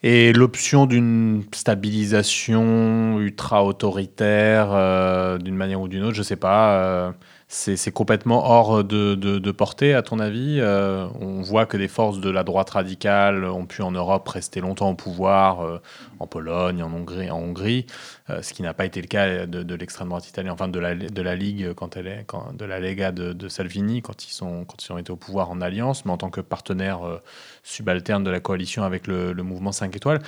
Et l'option d'une stabilisation ultra-autoritaire, euh, d'une manière ou d'une autre, je ne sais pas, euh, c'est complètement hors de, portée, à ton avis euh, On voit que des forces de la droite radicale ont pu en Europe rester longtemps au pouvoir, euh, en Pologne, en Hongrie, en Hongrie euh, ce qui n'a pas été le cas de, l'extrême droite italienne, enfin de la, de la Ligue, quand elle est, de la Lega de, Salvini, quand ils, sont, quand ils ont été au pouvoir en alliance, mais en tant que partenaire subalterne de la coalition avec le, mouvement 5 étoiles.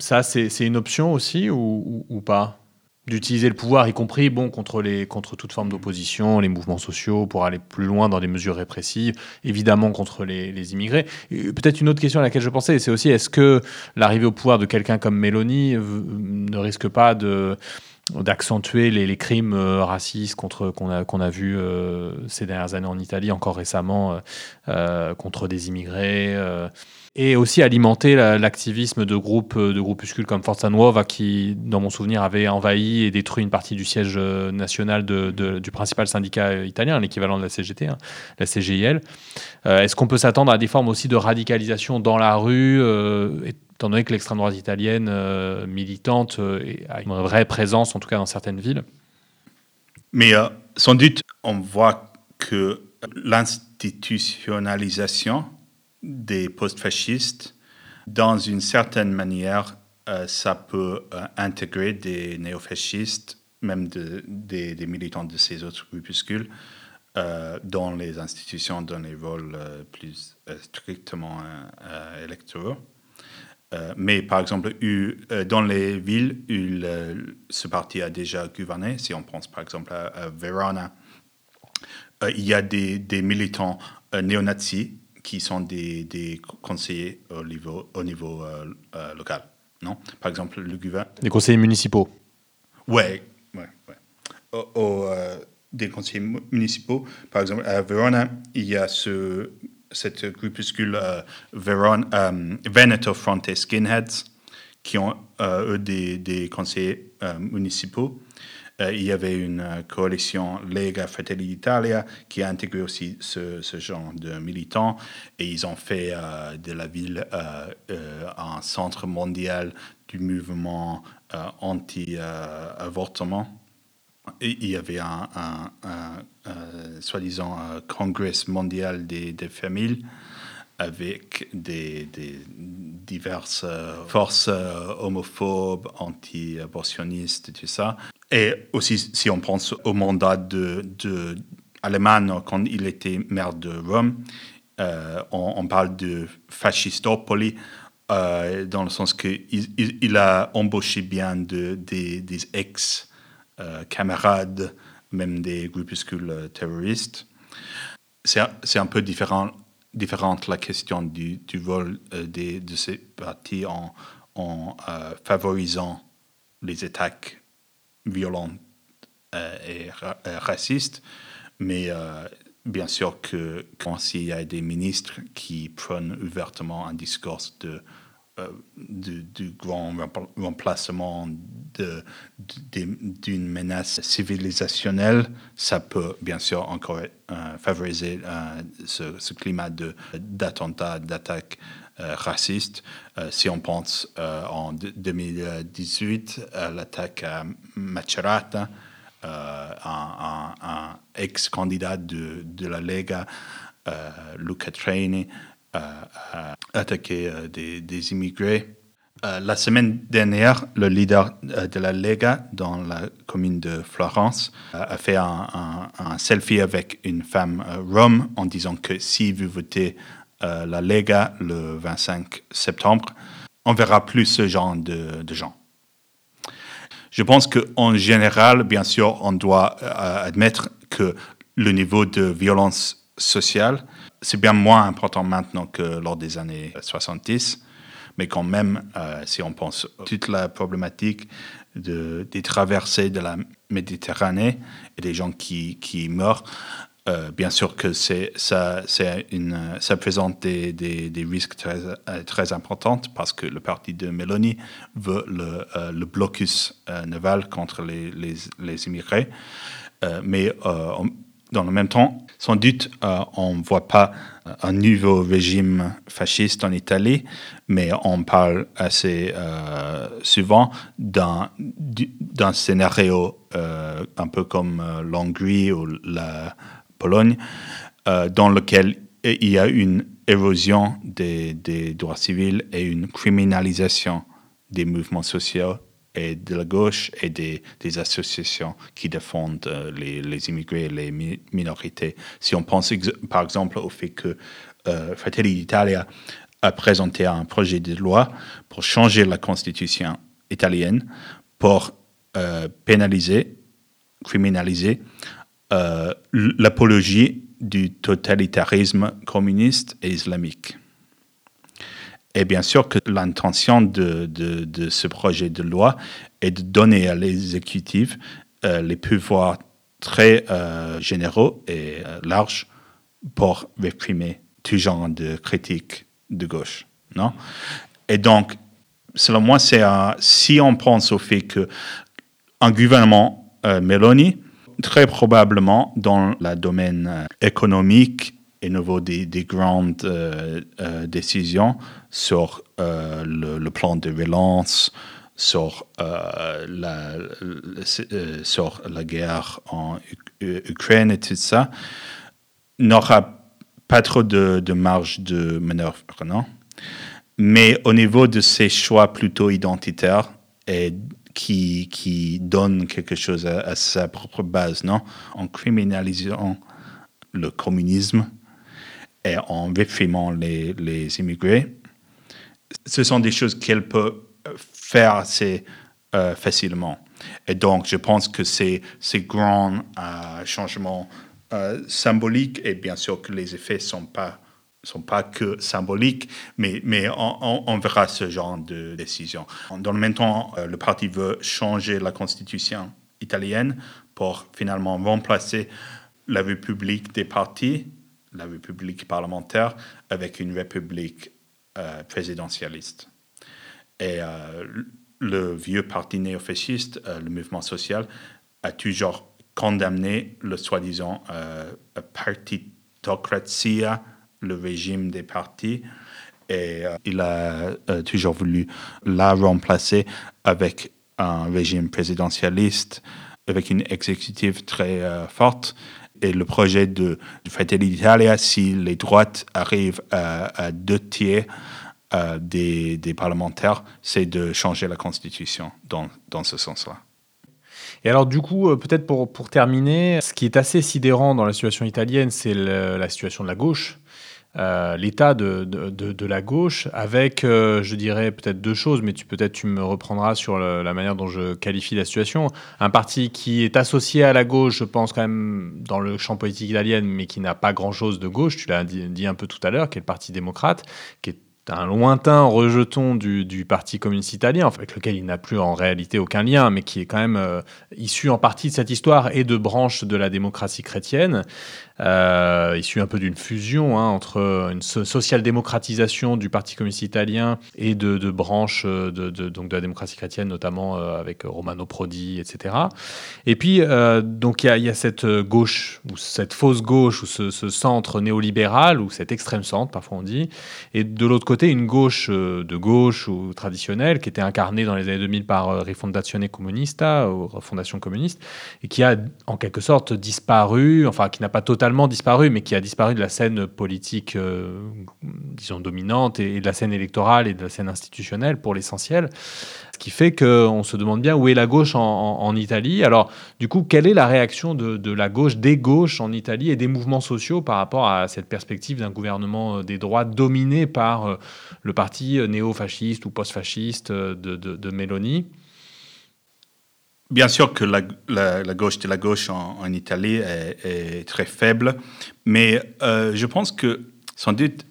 Ça, c'est une option aussi ou pas? D'utiliser le pouvoir, y compris bon, contre, les, contre toute forme d'opposition, les mouvements sociaux, pour aller plus loin dans des mesures répressives, évidemment contre les, immigrés. Peut-être une autre question à laquelle je pensais, c'est aussi est-ce que l'arrivée au pouvoir de quelqu'un comme Mélanie ne risque pas de d'accentuer les, crimes euh, racistes contre qu'on a qu'on a vu euh, ces dernières années en Italie, encore récemment euh, contre des immigrés et aussi alimenter l'activisme de groupes euh, de groupuscules comme Forza Nuova qui, dans mon souvenir, avait envahi et détruit une partie du siège euh, national du principal syndicat euh, italien, l'équivalent de la CGT, hein, la CGIL. Est-ce qu'on peut s'attendre à des formes aussi de radicalisation dans la rue, étant donné que l'extrême droite italienne militante a une vraie présence, en tout cas dans certaines villes? Mais sans doute, on voit que l'institutionnalisation des post-fascistes, dans une certaine manière, euh, ça peut euh, intégrer des néofascistes, même des, militants de ces autres groupuscules, euh, dans les institutions, dans les rôles plus strictement électoraux. mais par exemple, dans les villes où ce parti a déjà gouverné, si on pense par exemple à, Verona, il y a des, des militants néo-nazis qui sont des, des conseillers au niveau, au niveau euh, euh, local. Non? Par exemple, le gouvernement. Des conseillers municipaux Oui, ouais, ouais. Euh, des conseillers municipaux. Par exemple, à Verona, il y a ce, cette groupuscule Verona, Veneto Fronte Skinheads qui ont, eux, des, des conseillers municipaux. Euh, il y avait une euh, coalition Lega Fratelli d'Italia qui a intégré aussi ce, genre de militants et ils ont fait euh, de la ville un centre mondial du mouvement anti-avortement. il y avait un, soi-disant congrès mondial des, familles avec des, diverses forces homophobes, anti-abortionnistes, tout ça. Et aussi, si on pense au mandat de, de quand il était maire de Rome, euh, on, parle de fascistopoli dans le sens qu'il il, a embauché bien de, des, des ex-camarades, même des groupuscules terroristes. C'est un peu différent la question du, du vol de ces partis en favorisant les attaques violentes et racistes, mais bien sûr que quand il y a des ministres qui prennent ouvertement un discours de, euh, du, grand remplacement d'une menace civilisationnelle, ça peut bien sûr encore euh, favoriser euh, ce, climat d'attentats, d'attaques racistes. si on pense en 2018 à l'attaque à Macerata, euh, un, ex-candidat de, la Lega, euh, Luca Traini, euh, a attaqué des, immigrés. la semaine dernière, le leader de la Lega dans la commune de Florence a fait un, selfie avec une femme rome en disant que si vous votez la Lega le 25 septembre, on verra plus ce genre de gens. Je pense qu'en général, bien sûr, on doit euh, admettre que le niveau de violence sociale, c'est bien moins important maintenant que lors des années 70. Mais quand même, euh, si on pense à toute la problématique de, des traversées de la Méditerranée et des gens qui, qui meurent, euh, bien sûr que ça, ça présente des, risques très, euh, très importants parce que le parti de Meloni veut le, euh, le blocus naval contre les, immigrés. mais dans le même temps, sans doute, on ne voit pas un nouveau régime fasciste en Italie, mais on parle assez souvent d'un scénario un peu comme l'Hongrie ou la Pologne, euh, dans lequel il y a une érosion des, droits civils et une criminalisation des mouvements sociaux et de la gauche et des, associations qui défendent euh, les, immigrés et les minorités. Si on pense par exemple au fait que euh, Fratelli d'Italia a présenté un projet de loi pour changer la constitution italienne pour pénaliser, criminaliser euh, l'apologie du totalitarisme communiste et islamique. Et bien sûr que l'intention de, de, ce projet de loi est de donner à l'exécutif euh, les pouvoirs très euh, généraux et larges pour réprimer tout genre de critiques de gauche. Non? Et donc, selon moi, c'est si on pense au fait qu'un gouvernement Meloni très probablement dans le domaine euh, économique et nouveau des, des grandes euh, euh, décisions sur le, plan de relance, sur, la, guerre en Ukraine et tout ça, n'aura pas trop de, de, marge de manœuvre, non? Mais au niveau de ces choix plutôt identitaires et qui, donne quelque chose à, sa propre base, non? En criminalisant le communisme et en réprimant les, les immigrés. Ce sont des choses qu'elle peut faire assez euh, facilement. Et donc, je pense que ces, ces grands euh, changements euh, et bien sûr que les effets ne sont pas sont pas que symboliques, mais, mais on, verra ce genre de décision. Dans le même temps, euh, le parti veut changer la constitution italienne pour finalement remplacer la république des partis, la république parlementaire, avec une république euh, présidentialiste. Et euh, le vieux parti néofasciste, le mouvement social, a toujours condamné le soi-disant partitocratie le régime des partis et euh, il a euh, toujours voulu la remplacer avec un régime présidentialiste, avec une exécutive très euh, forte. Et le projet de, de Fratelli d'Italia, si les droites arrivent à, deux tiers des, des, parlementaires, c'est de changer la constitution dans, dans ce sens-là. Et alors du coup, peut-être pour, pour terminer, ce qui est assez sidérant dans la situation italienne, c'est la situation de la gauche l'état de, de, la gauche, avec, je dirais, peut-être deux choses, mais tu peut-être tu me reprendras sur la manière dont je qualifie la situation. Un parti qui est associé à la gauche, je pense quand même, dans le champ politique italien, mais qui n'a pas grand-chose de gauche, tu l'as dit, un peu tout à l'heure, qui est le Parti démocrate, qui est un lointain rejeton du, Parti communiste italien, avec lequel il n'a plus en réalité aucun lien, mais qui est quand même euh, issu en partie de cette histoire et de branches de la démocratie chrétienne, euh, issu un peu d'une fusion hein, entre une social-démocratisation du Parti communiste italien et de, branches euh, de, donc de la démocratie chrétienne, notamment avec Romano Prodi, etc. Et puis, donc il y, a cette gauche, ou cette fausse gauche, ou ce, ce centre néolibéral, ou cet extrême centre, parfois on dit, et de l'autre côté, une gauche euh, de gauche ou traditionnelle qui était incarnée dans les années 2000 par euh, Rifondazione Comunista, ou Fondation communiste, et qui a en quelque sorte disparu, enfin qui n'a pas totalement disparu, mais qui a disparu de la scène politique, euh, disons, dominante et de la scène électorale et de la scène institutionnelle pour l'essentiel. Ce qui fait qu'on se demande bien où est la gauche en, Italie. Alors, du coup, quelle est la réaction de, la gauche, des gauches en Italie et des mouvements sociaux par rapport à cette perspective d'un gouvernement euh, des droits dominé par euh, le parti néo-fasciste ou post-fasciste de, de, Bien sûr que la, gauche de la gauche en, Italie est, très faible, mais je pense que sans doute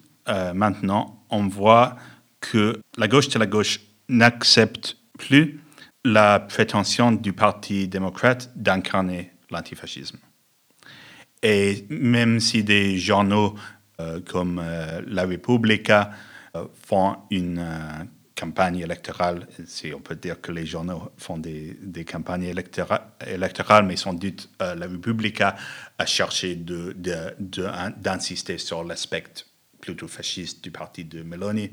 maintenant on voit que la gauche de la gauche n'accepte plus la prétention du Parti démocrate d'incarner l'antifascisme. Et même si des journaux euh, comme euh, La Repubblica euh, font une campagne électorale, si on peut dire que les journaux font des, campagnes électorales, mais sans doute La Repubblica a cherché d'insister de, sur l'aspect plutôt fasciste du parti de Meloni.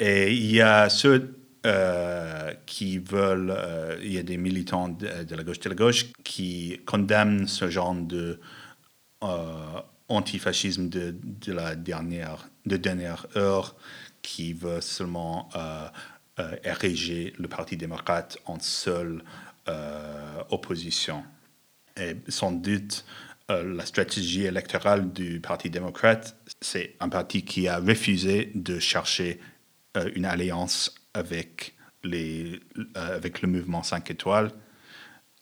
Et il y a ceux euh, qui veulent, euh, il y a des militants de, la gauche de la gauche qui condamnent ce genre de euh, antifascisme de, de, la dernière, de dernière heure qui veut seulement ériger le Parti démocrate en seule opposition. Et sans doute, la stratégie électorale du Parti démocrate, c'est un parti qui a refusé de chercher une alliance avec, les, euh, avec le mouvement 5 étoiles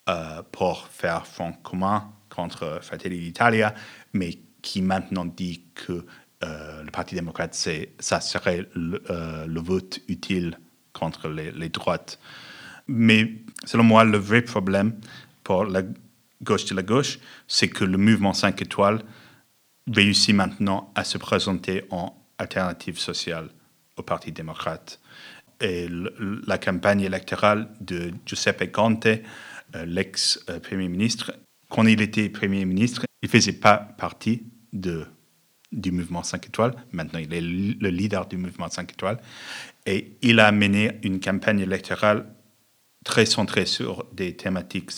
euh, pour faire front commun contre Fratelli d'Italia, mais qui maintenant dit que euh, le Parti démocrate, ça serait le, vote utile contre les, les, droites. Mais selon moi, le vrai problème pour la gauche de la gauche, c'est que le mouvement 5 étoiles réussit maintenant à se présenter en alternative sociale au Parti démocrate et la campagne électorale de Giuseppe Conte, euh, l'ex-premier ministre, quand il était premier ministre, il ne faisait pas partie de, du mouvement 5 étoiles. Maintenant, il est le leader du mouvement 5 étoiles. Et il a mené une campagne électorale très centrée sur des thématiques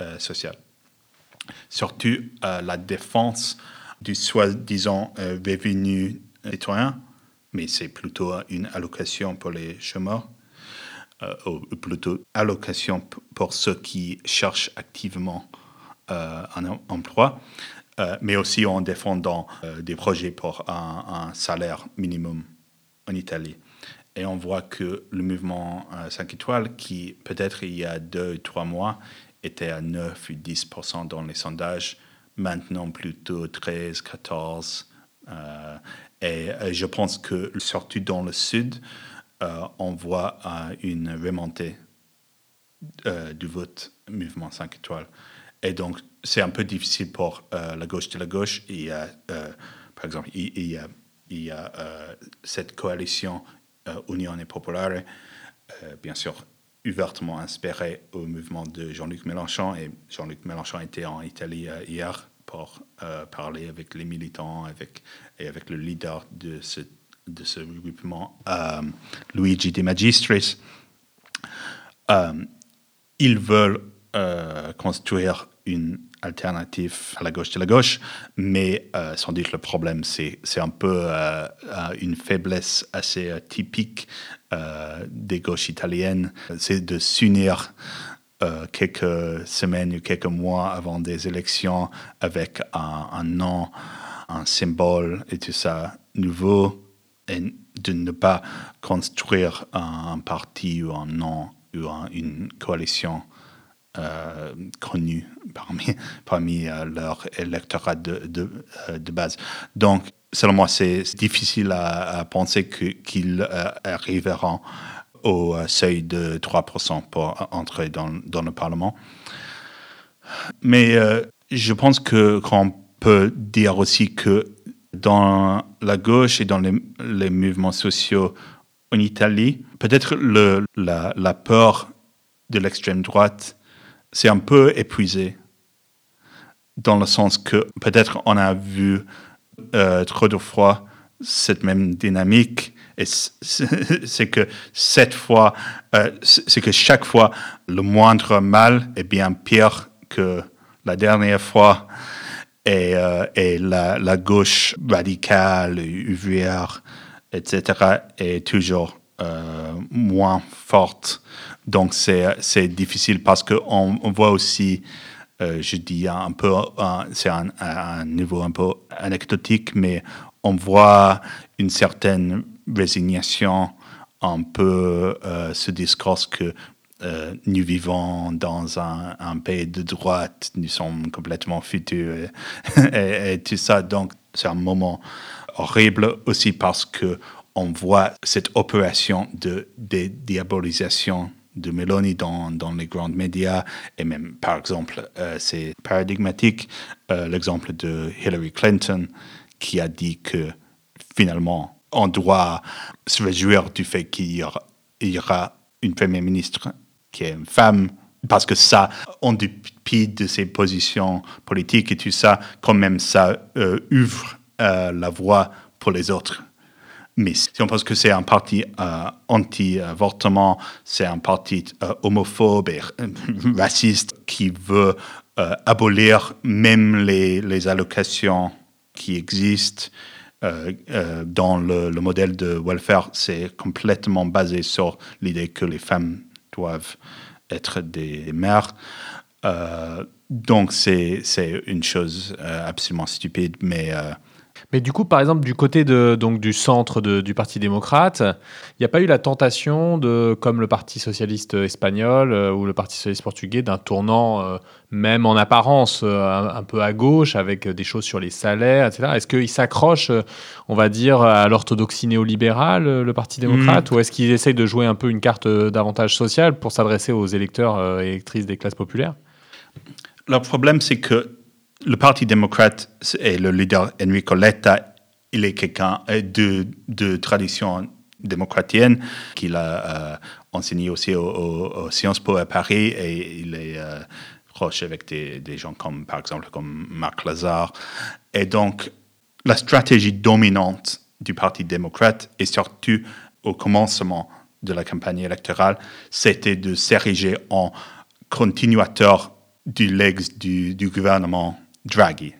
euh, sociales. Surtout euh, la défense du soi-disant revenu citoyen mais c'est plutôt une allocation pour les chômeurs, euh, ou plutôt allocation pour ceux qui cherchent activement euh, un emploi, euh, mais aussi en défendant des projets pour un, salaire minimum en Italie. Et on voit que le mouvement 5 étoiles, qui peut-être il y a deux ou trois mois était à 9 ou 10% dans les sondages, maintenant plutôt 13, 14. Et euh, je pense que, surtout dans le sud, euh, on voit euh, une remontée du vote mouvement 5 étoiles. Et donc, c'est un peu difficile pour la gauche de la gauche. A, par exemple, il, y a, il y a cette coalition Union et Populaire, bien sûr, ouvertement inspirée au mouvement de Jean-Luc Mélenchon. Et Jean-Luc Mélenchon était en Italie hier pour euh, parler avec les militants avec, et avec le leader de ce, de ce regroupement, euh, Luigi De Magistris. Euh, ils veulent construire une alternative à la gauche de la gauche, mais sans doute le problème, c'est, un peu une faiblesse assez typique des gauches italiennes, c'est de s'unir euh, quelques semaines ou quelques mois avant des élections avec un, nom un symbole et tout ça nouveau et de ne pas construire un, parti ou un nom ou une coalition euh, connue parmi, parmi euh, leur électorat de, de, euh, de, base. Donc, selon moi, c'est difficile à, penser qu'ils arriveront au seuil de 3% pour entrer dans, dans, le Parlement. Mais je pense que qu'on peut dire aussi que dans la gauche et dans les, les mouvements sociaux en Italie, peut-être la, la, peur de l'extrême droite s'est un peu épuisée, dans le sens que peut-être on a vu euh, trop de fois cette même dynamique. Et c'est que cette fois, euh, c'est que chaque fois, le moindre mal est bien pire que la dernière fois. Et, euh, et la, la, gauche radicale, ouvrière, etc., est toujours moins forte. Donc, c'est difficile parce qu'on on voit aussi, euh, je dis un peu, c'est un, niveau un peu anecdotique, mais on voit une certaine résignation, un peu euh, ce discours que nous vivons dans un, pays de droite, nous sommes complètement futurs et, tout ça. Donc, c'est un moment horrible aussi parce que on voit cette opération de, diabolisation de Meloni dans, les grands médias et même, par exemple, euh, c'est paradigmatique euh, l'exemple de Hillary Clinton qui a dit que finalement, on doit se réjouir du fait qu'il y, y, aura une première ministre qui est une femme parce que ça, en dépit de ses positions politiques et tout ça, quand même, ça euh, ouvre la voie pour les autres. Mais si on pense que c'est un parti euh, anti-avortement, c'est un parti euh, homophobe et euh, raciste qui veut abolir même les, les, allocations qui existent dans le, le, modèle de welfare, c'est complètement basé sur l'idée que les femmes doivent être des mères. donc c'est une chose absolument stupide, mais mais du coup, par exemple, du côté de, donc, du centre du Parti démocrate, il n'y a pas eu la tentation, de, comme le Parti socialiste espagnol euh, ou le Parti socialiste portugais, d'un tournant, euh, même en apparence, euh, un, peu à gauche, avec des choses sur les salaires, etc. Est-ce qu'il s'accroche, on va dire, à l'orthodoxie néolibérale, le Parti démocrate, hmm. ou est-ce qu'il essaye de jouer un peu une carte d'avantage social pour s'adresser aux électeurs et électrices des classes populaires? Le problème, c'est que le Parti démocrate et le leader Enrico Letta, il est quelqu'un de, de tradition démocratienne qu'il a euh, enseigné aussi aux, Sciences Po à Paris et il est euh, proche avec des, gens comme, par exemple, comme Marc Lazare. Et donc, la stratégie dominante du Parti démocrate, et surtout au commencement de la campagne électorale, c'était de s'ériger en continuateur du legs du gouvernement Draghi,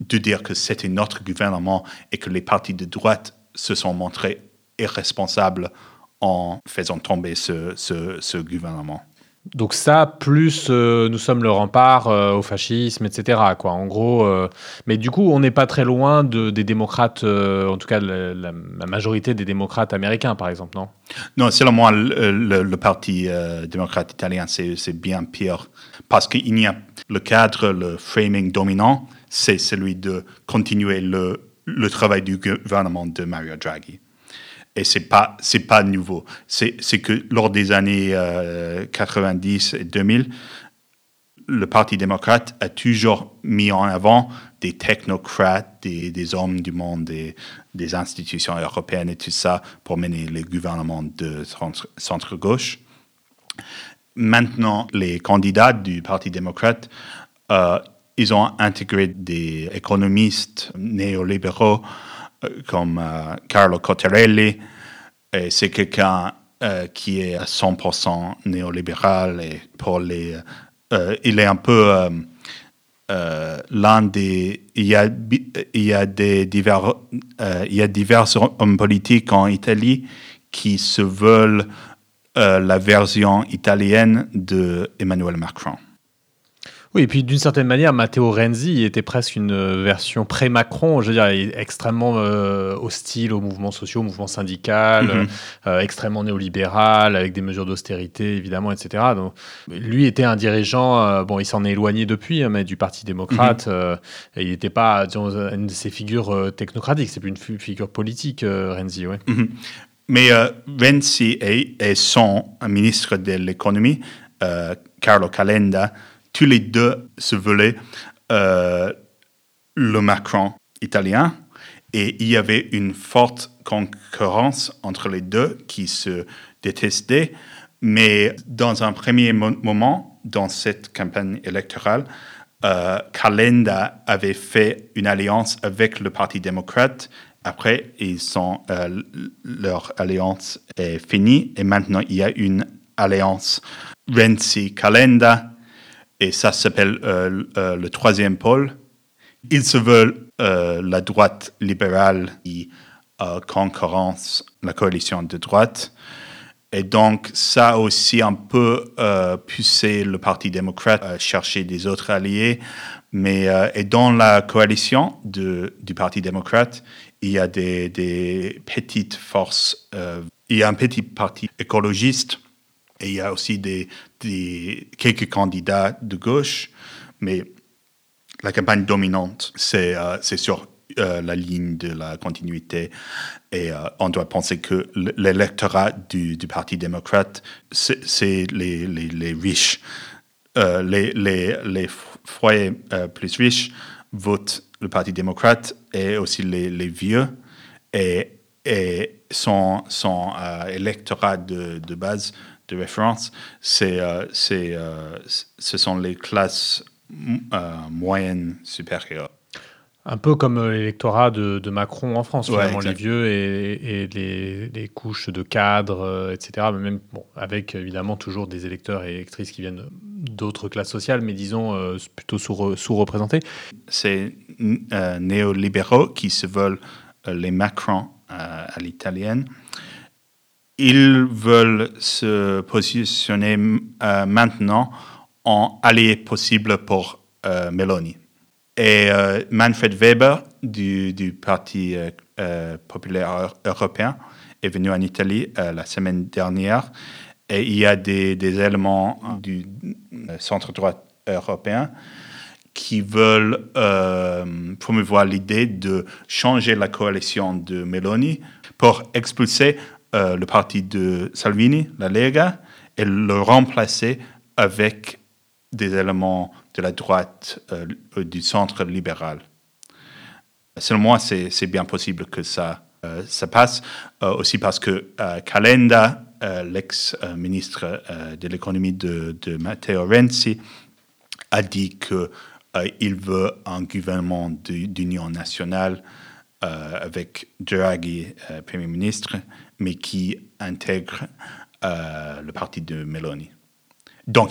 de dire que c'était notre gouvernement et que les partis de droite se sont montrés irresponsables en faisant tomber ce, ce gouvernement. Donc ça, plus euh, nous sommes le rempart euh, au fascisme, etc. Quoi. En gros, euh, mais du coup, on n'est pas très loin de, des démocrates, en tout cas la, majorité des démocrates américains, par exemple, non? Non, selon moi, le, le Parti démocrate italien, c'est bien pire. Parce qu'il y a le cadre, le framing dominant, c'est celui de continuer le, travail du gouvernement de Mario Draghi et c'est pas c'est pas nouveau. C'est que lors des années 90 euh, et 2000, le Parti démocrate a toujours mis en avant des technocrates, des, hommes du monde, des, des, institutions européennes et tout ça pour mener les gouvernements de centre-gauche. Maintenant, les candidats du Parti démocrate, euh, ils ont intégré des économistes néolibéraux euh, comme euh, Carlo Cottarelli. C'est quelqu'un qui est à 100% néolibéral et pour les, il est un peu l'un des, il y a, y a il y a divers hommes politiques en Italie qui se veulent la version italienne de Emmanuel Macron. Oui, et puis d'une certaine manière, Matteo Renzi était presque une euh, version pré-Macron, je veux dire, extrêmement euh, hostile aux mouvements sociaux, aux mouvements syndicaux, mhm. euh, extrêmement néolibéral, avec des mesures d'austérité, évidemment, etc. Donc, lui était un dirigeant, bon, il s'en est éloigné depuis, hein, mais du Parti démocrate, mhm. et il n'était pas, disons, une de ces figures technocratiques, c'est plus une figure politique, Renzi, ouais. Mhm. Mais Renzi et, son ministre de l'économie, Carlo Calenda, tous les deux se voulaient euh, le Macron italien et il y avait une forte concurrence entre les deux qui se détestaient. Mais dans un premier moment, dans cette campagne électorale, euh, Calenda avait fait une alliance avec le Parti démocrate. Après, ils sont, euh, leur alliance est finie et maintenant il y a une alliance Renzi-Calenda et ça s'appelle euh, euh, le troisième pôle. Ils se veulent euh, la droite libérale qui concurrence la coalition de droite. Et donc, ça aussi un peu poussé le Parti démocrate à chercher des autres alliés. Mais et dans la coalition de, du Parti démocrate, il y a des, des petites forces. il y a un petit parti écologiste et il y a aussi des, quelques candidats de gauche, mais la campagne dominante, c'est euh, sur euh, la ligne de la continuité. Et euh, on doit penser que l'électorat du, Parti démocrate, c'est les, les, riches. les, les, foyers plus riches votent le Parti démocrate et aussi les, vieux. Et, et son, son électorat de, de base de référence, c'est, euh, c'est, euh, ce sont les classes euh, moyennes supérieures. Un peu comme l'électorat de, Macron en France, finalement, les vieux et, les, couches de cadres, etc. Mais même bon, avec évidemment toujours des électeurs et électrices qui viennent d'autres classes sociales, mais disons plutôt sous, sous-représentés. C'est néolibéraux qui se veulent les Macron à l'italienne ils veulent se positionner euh, maintenant en allié possible pour euh, Meloni. Et euh, Manfred Weber du, Parti populaire européen est venu en Italie la semaine dernière. Et il y a des, des éléments du centre-droit européen qui veulent promouvoir l'idée de changer la coalition de Meloni pour expulser euh, le parti de Salvini, la Lega, et le remplacer avec des éléments de la droite, euh, du centre libéral. Selon moi, c'est bien possible que ça, euh, ça passe, aussi parce que Calenda, l'ex-ministre de l'économie de, Matteo Renzi, a dit qu'il veut un gouvernement d'union nationale avec Draghi, Premier ministre, mais qui intègre euh, le parti de Meloni. Donc,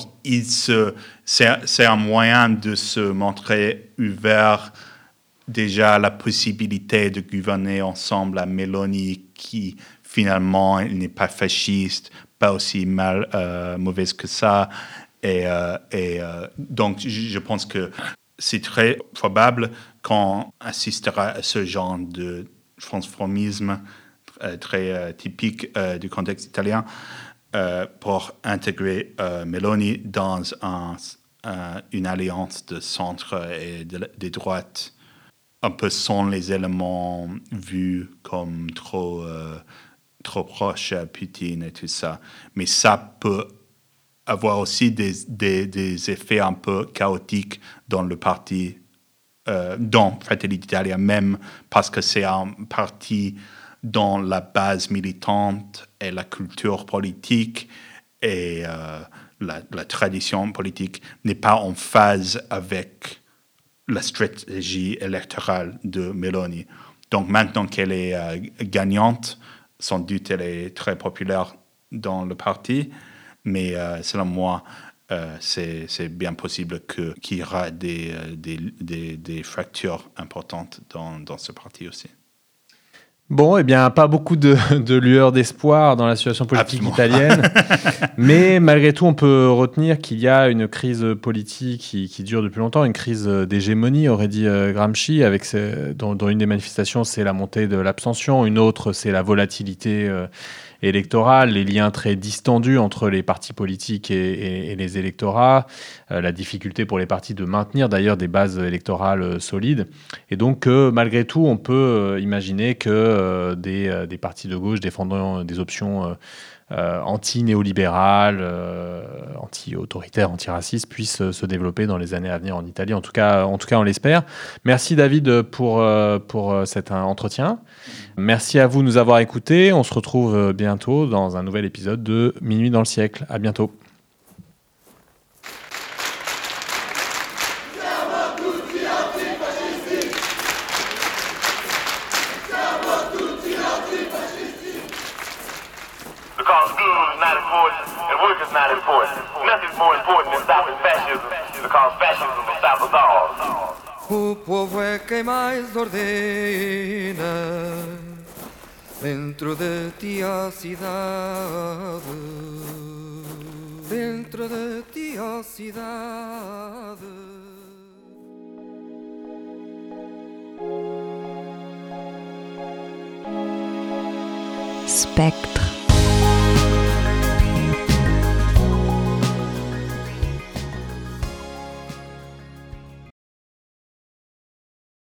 c'est un moyen de se montrer ouvert déjà à la possibilité de gouverner ensemble à Meloni qui finalement n'est pas fasciste, pas aussi mal euh, mauvaise que ça. Et, euh, et donc, je pense que c'est très probable qu'on assistera à ce genre de transformisme euh, très euh, typique euh, du contexte italien pour intégrer Meloni dans une alliance de centre et de, de, droite, un peu sans les éléments vus comme trop, trop proches à Poutine et tout ça. Mais ça peut avoir aussi des, des, des effets un peu chaotiques dans le parti, dans Fratelli d'Italia même, parce que c'est un parti dans la base militante et la culture politique et euh, la, tradition politique n'est pas en phase avec la stratégie électorale de Meloni. Donc maintenant qu'elle est euh, gagnante, sans doute elle est très populaire dans le parti, mais euh, selon moi, c'est bien possible qu'il y aura des, des, des, fractures importantes dans, dans ce parti aussi. Bon, eh bien, pas beaucoup de, de lueurs d'espoir dans la situation politique italienne, mais malgré tout, on peut retenir qu'il y a une crise politique qui, qui, dure depuis longtemps, une crise d'hégémonie, aurait dit euh, Gramsci, avec dont, dont, une des manifestations, c'est la montée de l'abstention, une autre, c'est la volatilité. Euh, électorale, les liens très distendus entre les partis politiques et, les électorats, euh, la difficulté pour les partis de maintenir d'ailleurs des bases électorales euh, solides. Et donc, euh, malgré tout, on peut imaginer que des, des, partis de gauche défendant des options euh, anti-néolibéral, euh, anti-autoritaire, anti-raciste puisse se développer dans les années à venir en Italie. En tout cas, en tout cas on l'espère. Merci David pour, euh, pour cet entretien. Merci à vous de nous avoir écoutés. On se retrouve bientôt dans un nouvel épisode de Minuit dans le siècle. À bientôt. O povo é quem mais ordena dentro de ti a cidade, dentro de ti a cidade. Spectro